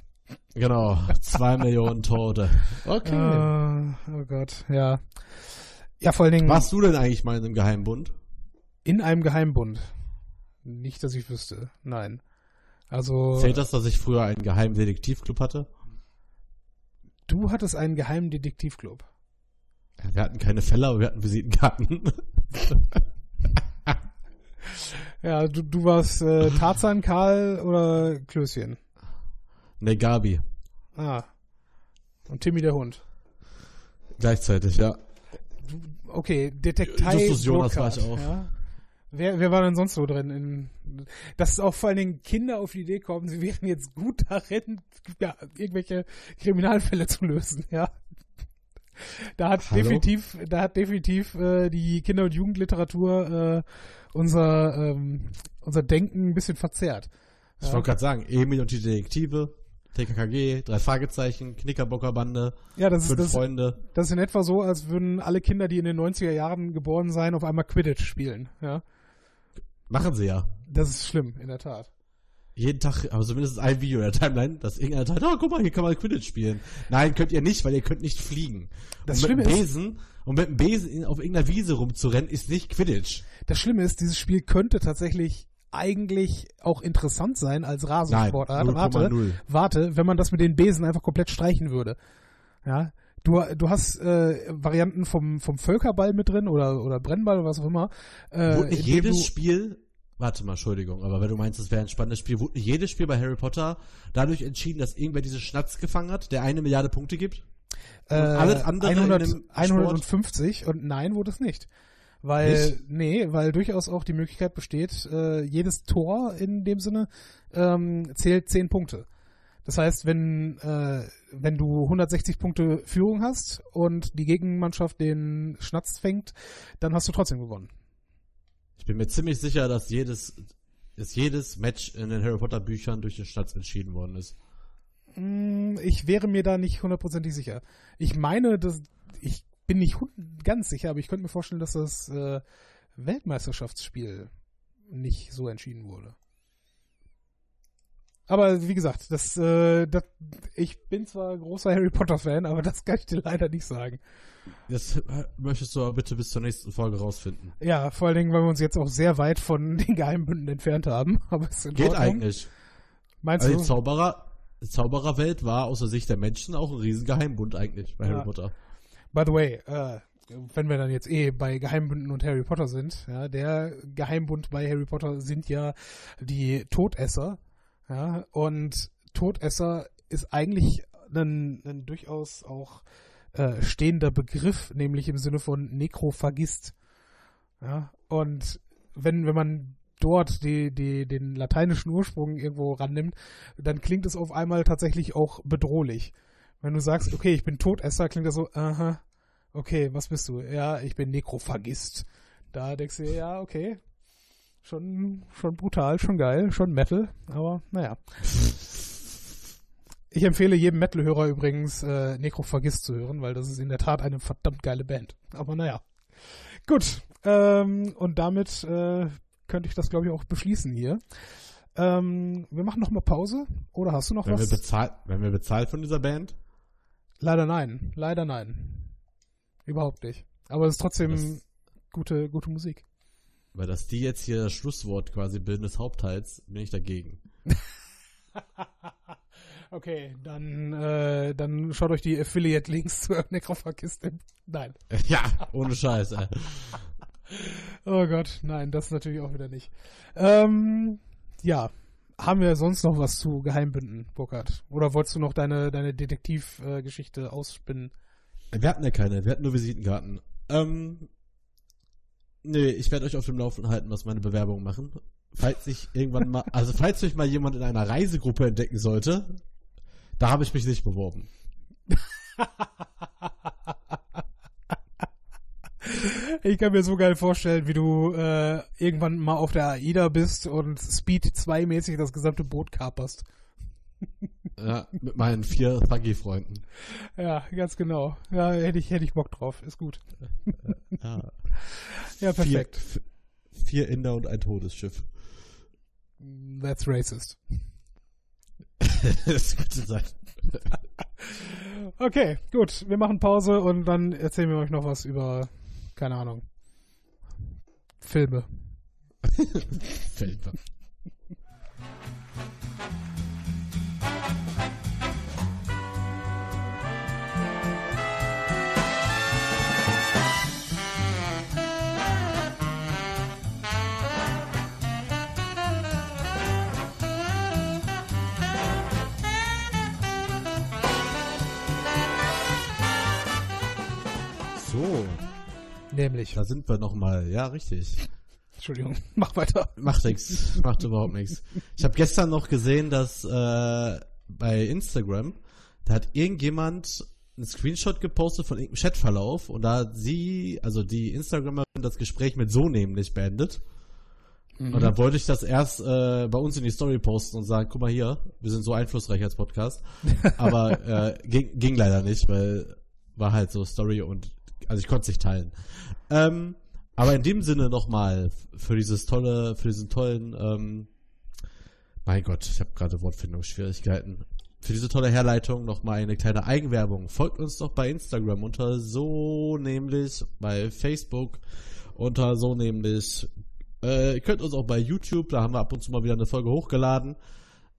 Genau, zwei *laughs* Millionen Tote. Okay. Äh, oh Gott, ja. Ja, vor allen Dingen Warst du denn eigentlich mal in einem Geheimbund? in einem Geheimbund. Nicht, dass ich wüsste. Nein. Also, Zählt das, dass ich früher einen geheimen Detektivclub hatte? du hattest einen geheimen Detektivclub. Ja, wir hatten keine Fälle, aber wir hatten Visitenkarten. *laughs* Ja, du, du warst äh, Tarzan, Karl oder Klößchen? ne, Gabi. Ah. Und Timmy der Hund. Gleichzeitig, ja. okay, Detektei Justus Jonas war Burkhardt, ich auch. Ja. Wer, wer war denn sonst so drin? In, dass auch vor allen Dingen Kinder auf die Idee kommen, sie wären jetzt gut darin, ja, irgendwelche Kriminalfälle zu lösen, ja. Da hat Hallo? definitiv, da hat definitiv äh, die Kinder- und Jugendliteratur äh, unser, ähm, unser Denken ein bisschen verzerrt. Ich wollte gerade sagen, Emil und die Detektive, TKKG, drei Fragezeichen, Knickerbockerbande, Ja, das ist, fünf das, Freunde. das ist in etwa so, als würden alle Kinder, die in den 90er Jahren geboren seien, auf einmal Quidditch spielen. Ja, Machen sie ja. das ist schlimm, in der Tat. Jeden Tag, aber zumindest ein Video in der Timeline, dass irgendeiner teilt, oh, guck mal, hier kann man Quidditch spielen. Nein, könnt ihr nicht, weil ihr könnt nicht fliegen. Das und mit Schlimme dem ist- Besen, und mit dem Besen auf irgendeiner Wiese rumzurennen, ist nicht Quidditch. Das Schlimme ist, dieses Spiel könnte tatsächlich eigentlich auch interessant sein als Nein, Rasensportart. Warte, 0,0. warte, wenn man das mit den Besen einfach komplett streichen würde. Ja, du, du hast äh, Varianten vom, vom Völkerball mit drin oder, oder Brennball oder was auch immer. Äh, Wurde nicht jedes Spiel, warte mal, Entschuldigung, aber wenn du meinst, es wäre ein spannendes Spiel, wurde nicht jedes Spiel bei Harry Potter dadurch entschieden, dass irgendwer diese Schnatz gefangen hat, der eine Milliarde Punkte gibt? Äh, alles andere in 100, dem Sport? 150 und nein, wurde es nicht. Weil, Nicht? nee, weil durchaus auch die Möglichkeit besteht, äh, jedes Tor in dem Sinne ähm, zählt 10 Punkte. Das heißt, wenn, äh, wenn du 160 Punkte Führung hast und die Gegenmannschaft den Schnatz fängt, dann hast du trotzdem gewonnen. Ich bin mir ziemlich sicher, dass jedes, dass jedes Match in den Harry Potter Büchern durch den Schnatz entschieden worden ist. Mm, Ich wäre mir da nicht hundertprozentig sicher. Ich meine, dass ich bin nicht ganz sicher, aber ich könnte mir vorstellen, dass das äh, Weltmeisterschaftsspiel nicht so entschieden wurde. Aber wie gesagt, das, äh, das, ich bin zwar großer Harry Potter Fan, aber das kann ich dir leider nicht sagen. Das äh, möchtest du aber bitte bis zur nächsten Folge rausfinden. Ja, vor allen Dingen, weil wir uns jetzt auch sehr weit von *laughs* den Geheimbünden entfernt haben. Aber in Geht Ordnung. eigentlich. Meinst Also die du? Zauberer, die Zaubererwelt war aus der Sicht der Menschen auch ein riesen Geheimbund eigentlich bei Ja. Harry Potter. By the way, äh, wenn wir dann jetzt eh bei Geheimbünden und Harry Potter sind, ja, der Geheimbund bei Harry Potter sind ja die Todesser, ja, und Todesser ist eigentlich ein, ein durchaus auch äh, stehender Begriff, nämlich im Sinne von Nekrophagist, ja, und wenn, wenn man dort die, die, den lateinischen Ursprung irgendwo rannimmt, dann klingt es auf einmal tatsächlich auch bedrohlich. Wenn du sagst, okay, ich bin Todesser, klingt das so, aha, okay, was bist du? Ja, ich bin Nekrophagist. Da denkst du ja, okay, schon, schon brutal, schon geil, schon Metal, aber naja. Ich empfehle jedem Metal-Hörer übrigens, äh, Nekrophagist zu hören, weil das ist in der Tat eine verdammt geile Band. Aber naja. Gut, ähm, und damit äh, könnte ich das, glaube ich, auch beschließen hier. Ähm, wir machen noch mal Pause. Oder hast du noch Wenn wir, was? bezahlt, wenn wir bezahlt von dieser Band, Leider nein. Leider nein. Überhaupt nicht. Aber es ist trotzdem Das- gute, gute Musik. Weil dass die jetzt hier das Schlusswort quasi bilden des Hauptteils, bin ich dagegen. *laughs* Okay, dann, äh, dann schaut euch die Affiliate-Links zur Necrophagist in. Nein. *laughs* ja, ohne Scheiß. Ey. *laughs* Oh Gott, nein, das natürlich auch wieder nicht. Ähm, ja. Haben wir sonst noch was zu Geheimbünden, Burkhard? Oder wolltest du noch deine, deine Detektivgeschichte ausspinnen? Wir hatten ja keine, wir hatten nur Visitenkarten. Ähm, nee, ich werde euch auf dem Laufenden halten, was meine Bewerbungen machen. Falls sich irgendwann mal, *laughs* also falls mich mal jemand in einer Reisegruppe entdecken sollte, da habe ich mich nicht beworben. Ich kann mir so geil vorstellen, wie du äh, irgendwann mal auf der AIDA bist und Speed 2 mäßig das gesamte Boot kaperst. Ja, mit meinen vier Thuggy-Freunden. Ja, ganz genau. Ja, hätte ich, hätte ich Bock drauf. Ist gut. Ja, *laughs* Ja, vier, perfekt. f- vier Inder und ein Todesschiff. That's racist. *laughs* das könnte sein. *laughs* Okay, gut. Wir machen Pause und dann erzählen wir euch noch was über, keine Ahnung, Filme. Fällt So. Nämlich. Da sind wir nochmal. Ja, richtig. Entschuldigung, *laughs* mach weiter. Macht nix. Macht überhaupt nichts. Ich habe gestern noch gesehen, dass äh, bei Instagram, da hat irgendjemand einen Screenshot gepostet von irgendeinem Chatverlauf und da hat sie, also die Instagramerin, das Gespräch mit so nämlich beendet. Mhm. Und da wollte ich das erst äh, bei uns in die Story posten und sagen, guck mal hier, wir sind so einflussreich als Podcast. *laughs* Aber äh, ging, ging leider nicht, weil war halt so Story und also ich konnte es nicht teilen. Ähm, aber in dem Sinne nochmal für dieses tolle, für diesen tollen, ähm, mein Gott, ich habe gerade Wortfindungsschwierigkeiten. Für diese tolle Herleitung nochmal eine kleine Eigenwerbung. Folgt uns doch bei Instagram unter so nämlich, bei Facebook unter so nämlich. Äh, ihr könnt uns auch bei YouTube, da haben wir ab und zu mal wieder eine Folge hochgeladen.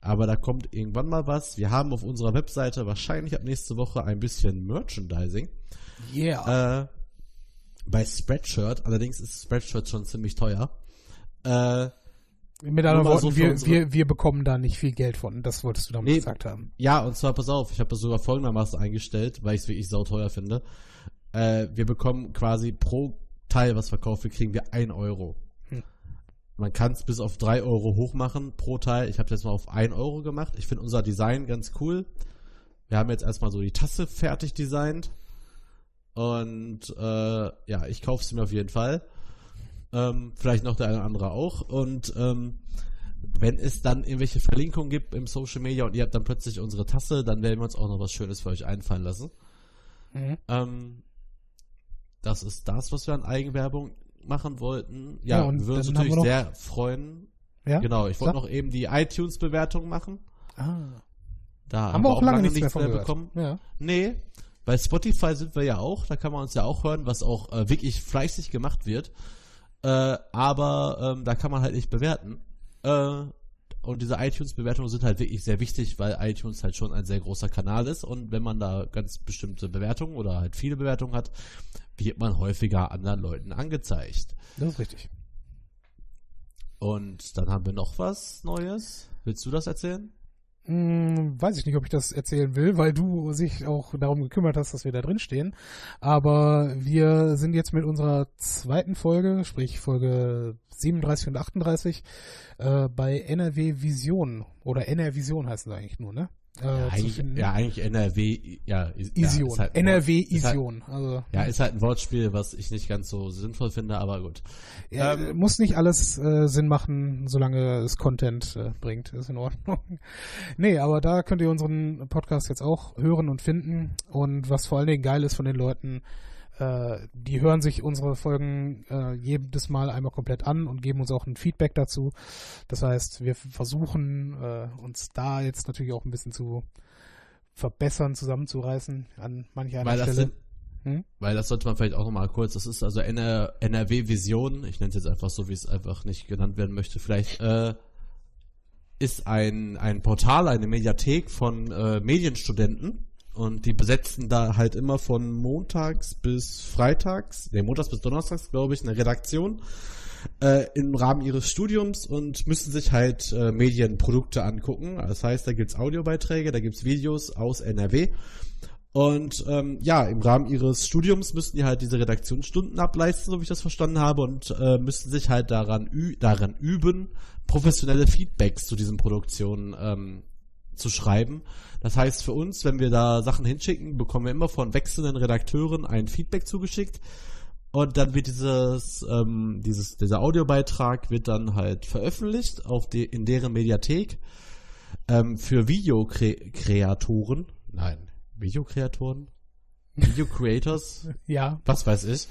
Aber da kommt irgendwann mal was. Wir haben auf unserer Webseite wahrscheinlich ab nächste Woche ein bisschen Merchandising. Yeah. Äh, bei Spreadshirt, allerdings ist Spreadshirt schon ziemlich teuer. Äh, Mit anderen Worten, so wir, wir, wir bekommen da nicht viel Geld von. Das wolltest du damit Nee. gesagt haben. ja, und zwar, pass auf, ich habe das sogar folgendermaßen eingestellt, weil ich es wirklich sauteuer finde. Äh, wir bekommen quasi pro Teil, was verkauft wird, kriegen wir 1 Euro. Hm. Man kann es bis auf 3 Euro hochmachen pro Teil. Ich habe jetzt mal auf 1 Euro gemacht. Ich finde unser Design ganz cool. Wir haben jetzt erstmal so die Tasse fertig designt. Und äh, ja, ich kaufe sie mir auf jeden Fall. Ähm, vielleicht noch der eine oder andere auch. Und ähm, wenn es dann irgendwelche Verlinkungen gibt im Social Media und ihr habt dann plötzlich unsere Tasse, dann werden wir uns auch noch was Schönes für euch einfallen lassen. Mhm. Ähm, das ist das, was wir an Eigenwerbung machen wollten. Ja, Ja, und wir würden uns natürlich sehr freuen. Ja? Genau, ich wollte noch eben die iTunes-Bewertung machen. Ah. Da Haben wir auch lange nichts mehr gehört. bekommen. Ja. Nee, bei Spotify sind wir ja auch, da kann man uns ja auch hören, was auch äh, wirklich fleißig gemacht wird. Äh, aber ähm, da kann man halt nicht bewerten. Äh, und diese iTunes-Bewertungen sind halt wirklich sehr wichtig, weil iTunes halt schon ein sehr großer Kanal ist. Und wenn man da ganz bestimmte Bewertungen oder halt viele Bewertungen hat, wird man häufiger anderen Leuten angezeigt. Das ist richtig. Und dann haben wir noch was Neues. Willst du das erzählen? Hm, weiß ich nicht, ob ich das erzählen will, weil du sich auch darum gekümmert hast, dass wir da drin stehen. Aber wir sind jetzt mit unserer zweiten Folge, sprich Folge 37 und 38, äh, bei NRW Vision. Oder NR Vision heißen sie eigentlich nur, ne? Äh, ja, eigentlich, ja, eigentlich NRW, ja, ist, ja, Ision. halt ein NRW Wort- ist halt- Ision. Also, Ja, ist halt ein Wortspiel, was ich nicht ganz so sinnvoll finde, aber gut. Ja, Ähm, muss nicht alles äh, Sinn machen, solange es Content äh, bringt. Ist in Ordnung. *laughs* nee, aber da könnt ihr unseren Podcast jetzt auch hören und finden. Und was vor allen Dingen geil ist von den Leuten, äh, die hören sich unsere Folgen äh, jedes Mal einmal komplett an und geben uns auch ein Feedback dazu. Das heißt, wir versuchen äh, uns da jetzt natürlich auch ein bisschen zu verbessern, zusammenzureißen an mancher Weil Stelle. sind, Hm? weil das sollte man vielleicht auch nochmal kurz, das ist also NR, NRW Vision, ich nenne es jetzt einfach so, wie es einfach nicht genannt werden möchte, vielleicht, äh, ist ein, ein Portal, eine Mediathek von äh, Medienstudenten und die besetzen da halt immer von montags bis freitags, nee, montags bis donnerstags, glaube ich, eine Redaktion äh, im Rahmen ihres Studiums und müssen sich halt äh, Medienprodukte angucken. Das heißt, da gibt's Audiobeiträge, da gibt's Videos aus NRW. Und ähm, ja, im Rahmen ihres Studiums müssen die halt diese Redaktionsstunden ableisten, so wie ich das verstanden habe, und äh, müssen sich halt daran, daran üben, professionelle Feedbacks zu diesen Produktionen ähm, zu schreiben. Das heißt für uns, wenn wir da Sachen hinschicken, bekommen wir immer von wechselnden Redakteuren ein Feedback zugeschickt. Und dann wird dieses, ähm, dieses, dieser Audiobeitrag wird dann halt veröffentlicht auf die, in deren Mediathek ähm, für Videokreatoren. Nein, Videokreatoren? Video Creators? *laughs* Ja, was weiß ich.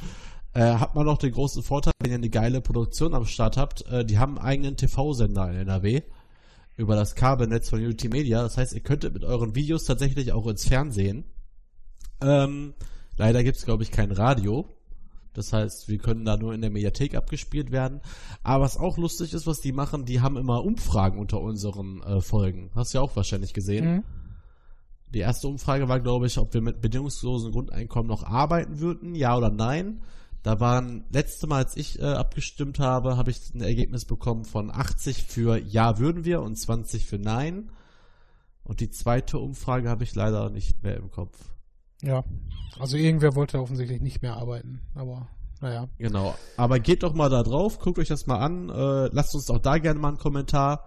Äh, hat man noch den großen Vorteil, wenn ihr eine geile Produktion am Start habt, äh, die haben einen eigenen TV-Sender in NRW über das Kabelnetz von Unity Media. Das heißt, ihr könntet mit euren Videos tatsächlich auch ins Fernsehen. Ähm, leider gibt's glaube ich, kein Radio. Das heißt, wir können da nur in der Mediathek abgespielt werden. Aber was auch lustig ist, was die machen, die haben immer Umfragen unter unseren äh, Folgen. Hast du ja auch wahrscheinlich gesehen. Mhm. Die erste Umfrage war, glaube ich, ob wir mit bedingungslosem Grundeinkommen noch arbeiten würden, ja oder nein. Da waren, letzte Mal, als ich äh, abgestimmt habe, habe ich ein Ergebnis bekommen von 80 für Ja würden wir und 20 für Nein. Und die zweite Umfrage habe ich leider nicht mehr im Kopf. Ja, also irgendwer wollte offensichtlich nicht mehr arbeiten, aber Naja. Genau. Aber geht doch mal da drauf, guckt euch das mal an, äh, lasst uns auch da gerne mal einen Kommentar.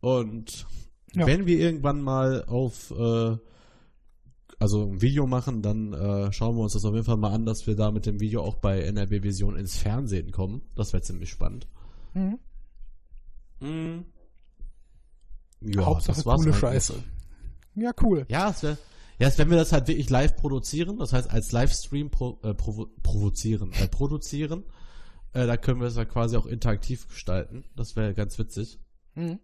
Und Ja. wenn wir irgendwann mal auf äh, also ein Video machen, dann äh, schauen wir uns das auf jeden Fall mal an, dass wir da mit dem Video auch bei NRB Vision ins Fernsehen kommen. Das wäre ziemlich spannend. Mhm. Ja, Hauptsache das war's coole eigentlich. Scheiße. Ja, cool. Ja, es wäre, ja, es- wenn wir das halt wirklich live produzieren, das heißt als Livestream pro, äh, provo provozieren, äh, produzieren, äh, da können wir es ja quasi auch interaktiv gestalten. Das wäre ganz witzig. Mhm.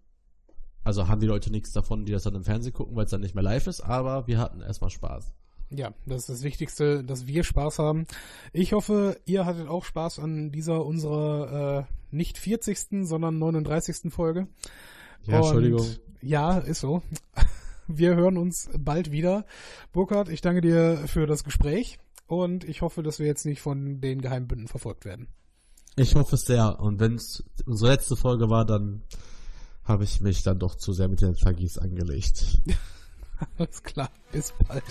Also haben die Leute nichts davon, die das dann im Fernsehen gucken, weil es dann nicht mehr live ist, aber wir hatten erstmal Spaß. Ja, das ist das Wichtigste, dass wir Spaß haben. Ich hoffe, ihr hattet auch Spaß an dieser unserer äh, nicht 40., sondern 39. Folge. Ja, Entschuldigung. Ja, ist so. *laughs* Wir hören uns bald wieder. Burkhard, ich danke dir für das Gespräch und ich hoffe, dass wir jetzt nicht von den Geheimbünden verfolgt werden. Ich hoffe es sehr. Und wenn es unsere letzte Folge war, dann habe ich mich dann doch zu sehr mit den Thuggies angelegt. *laughs* Alles klar, bis bald.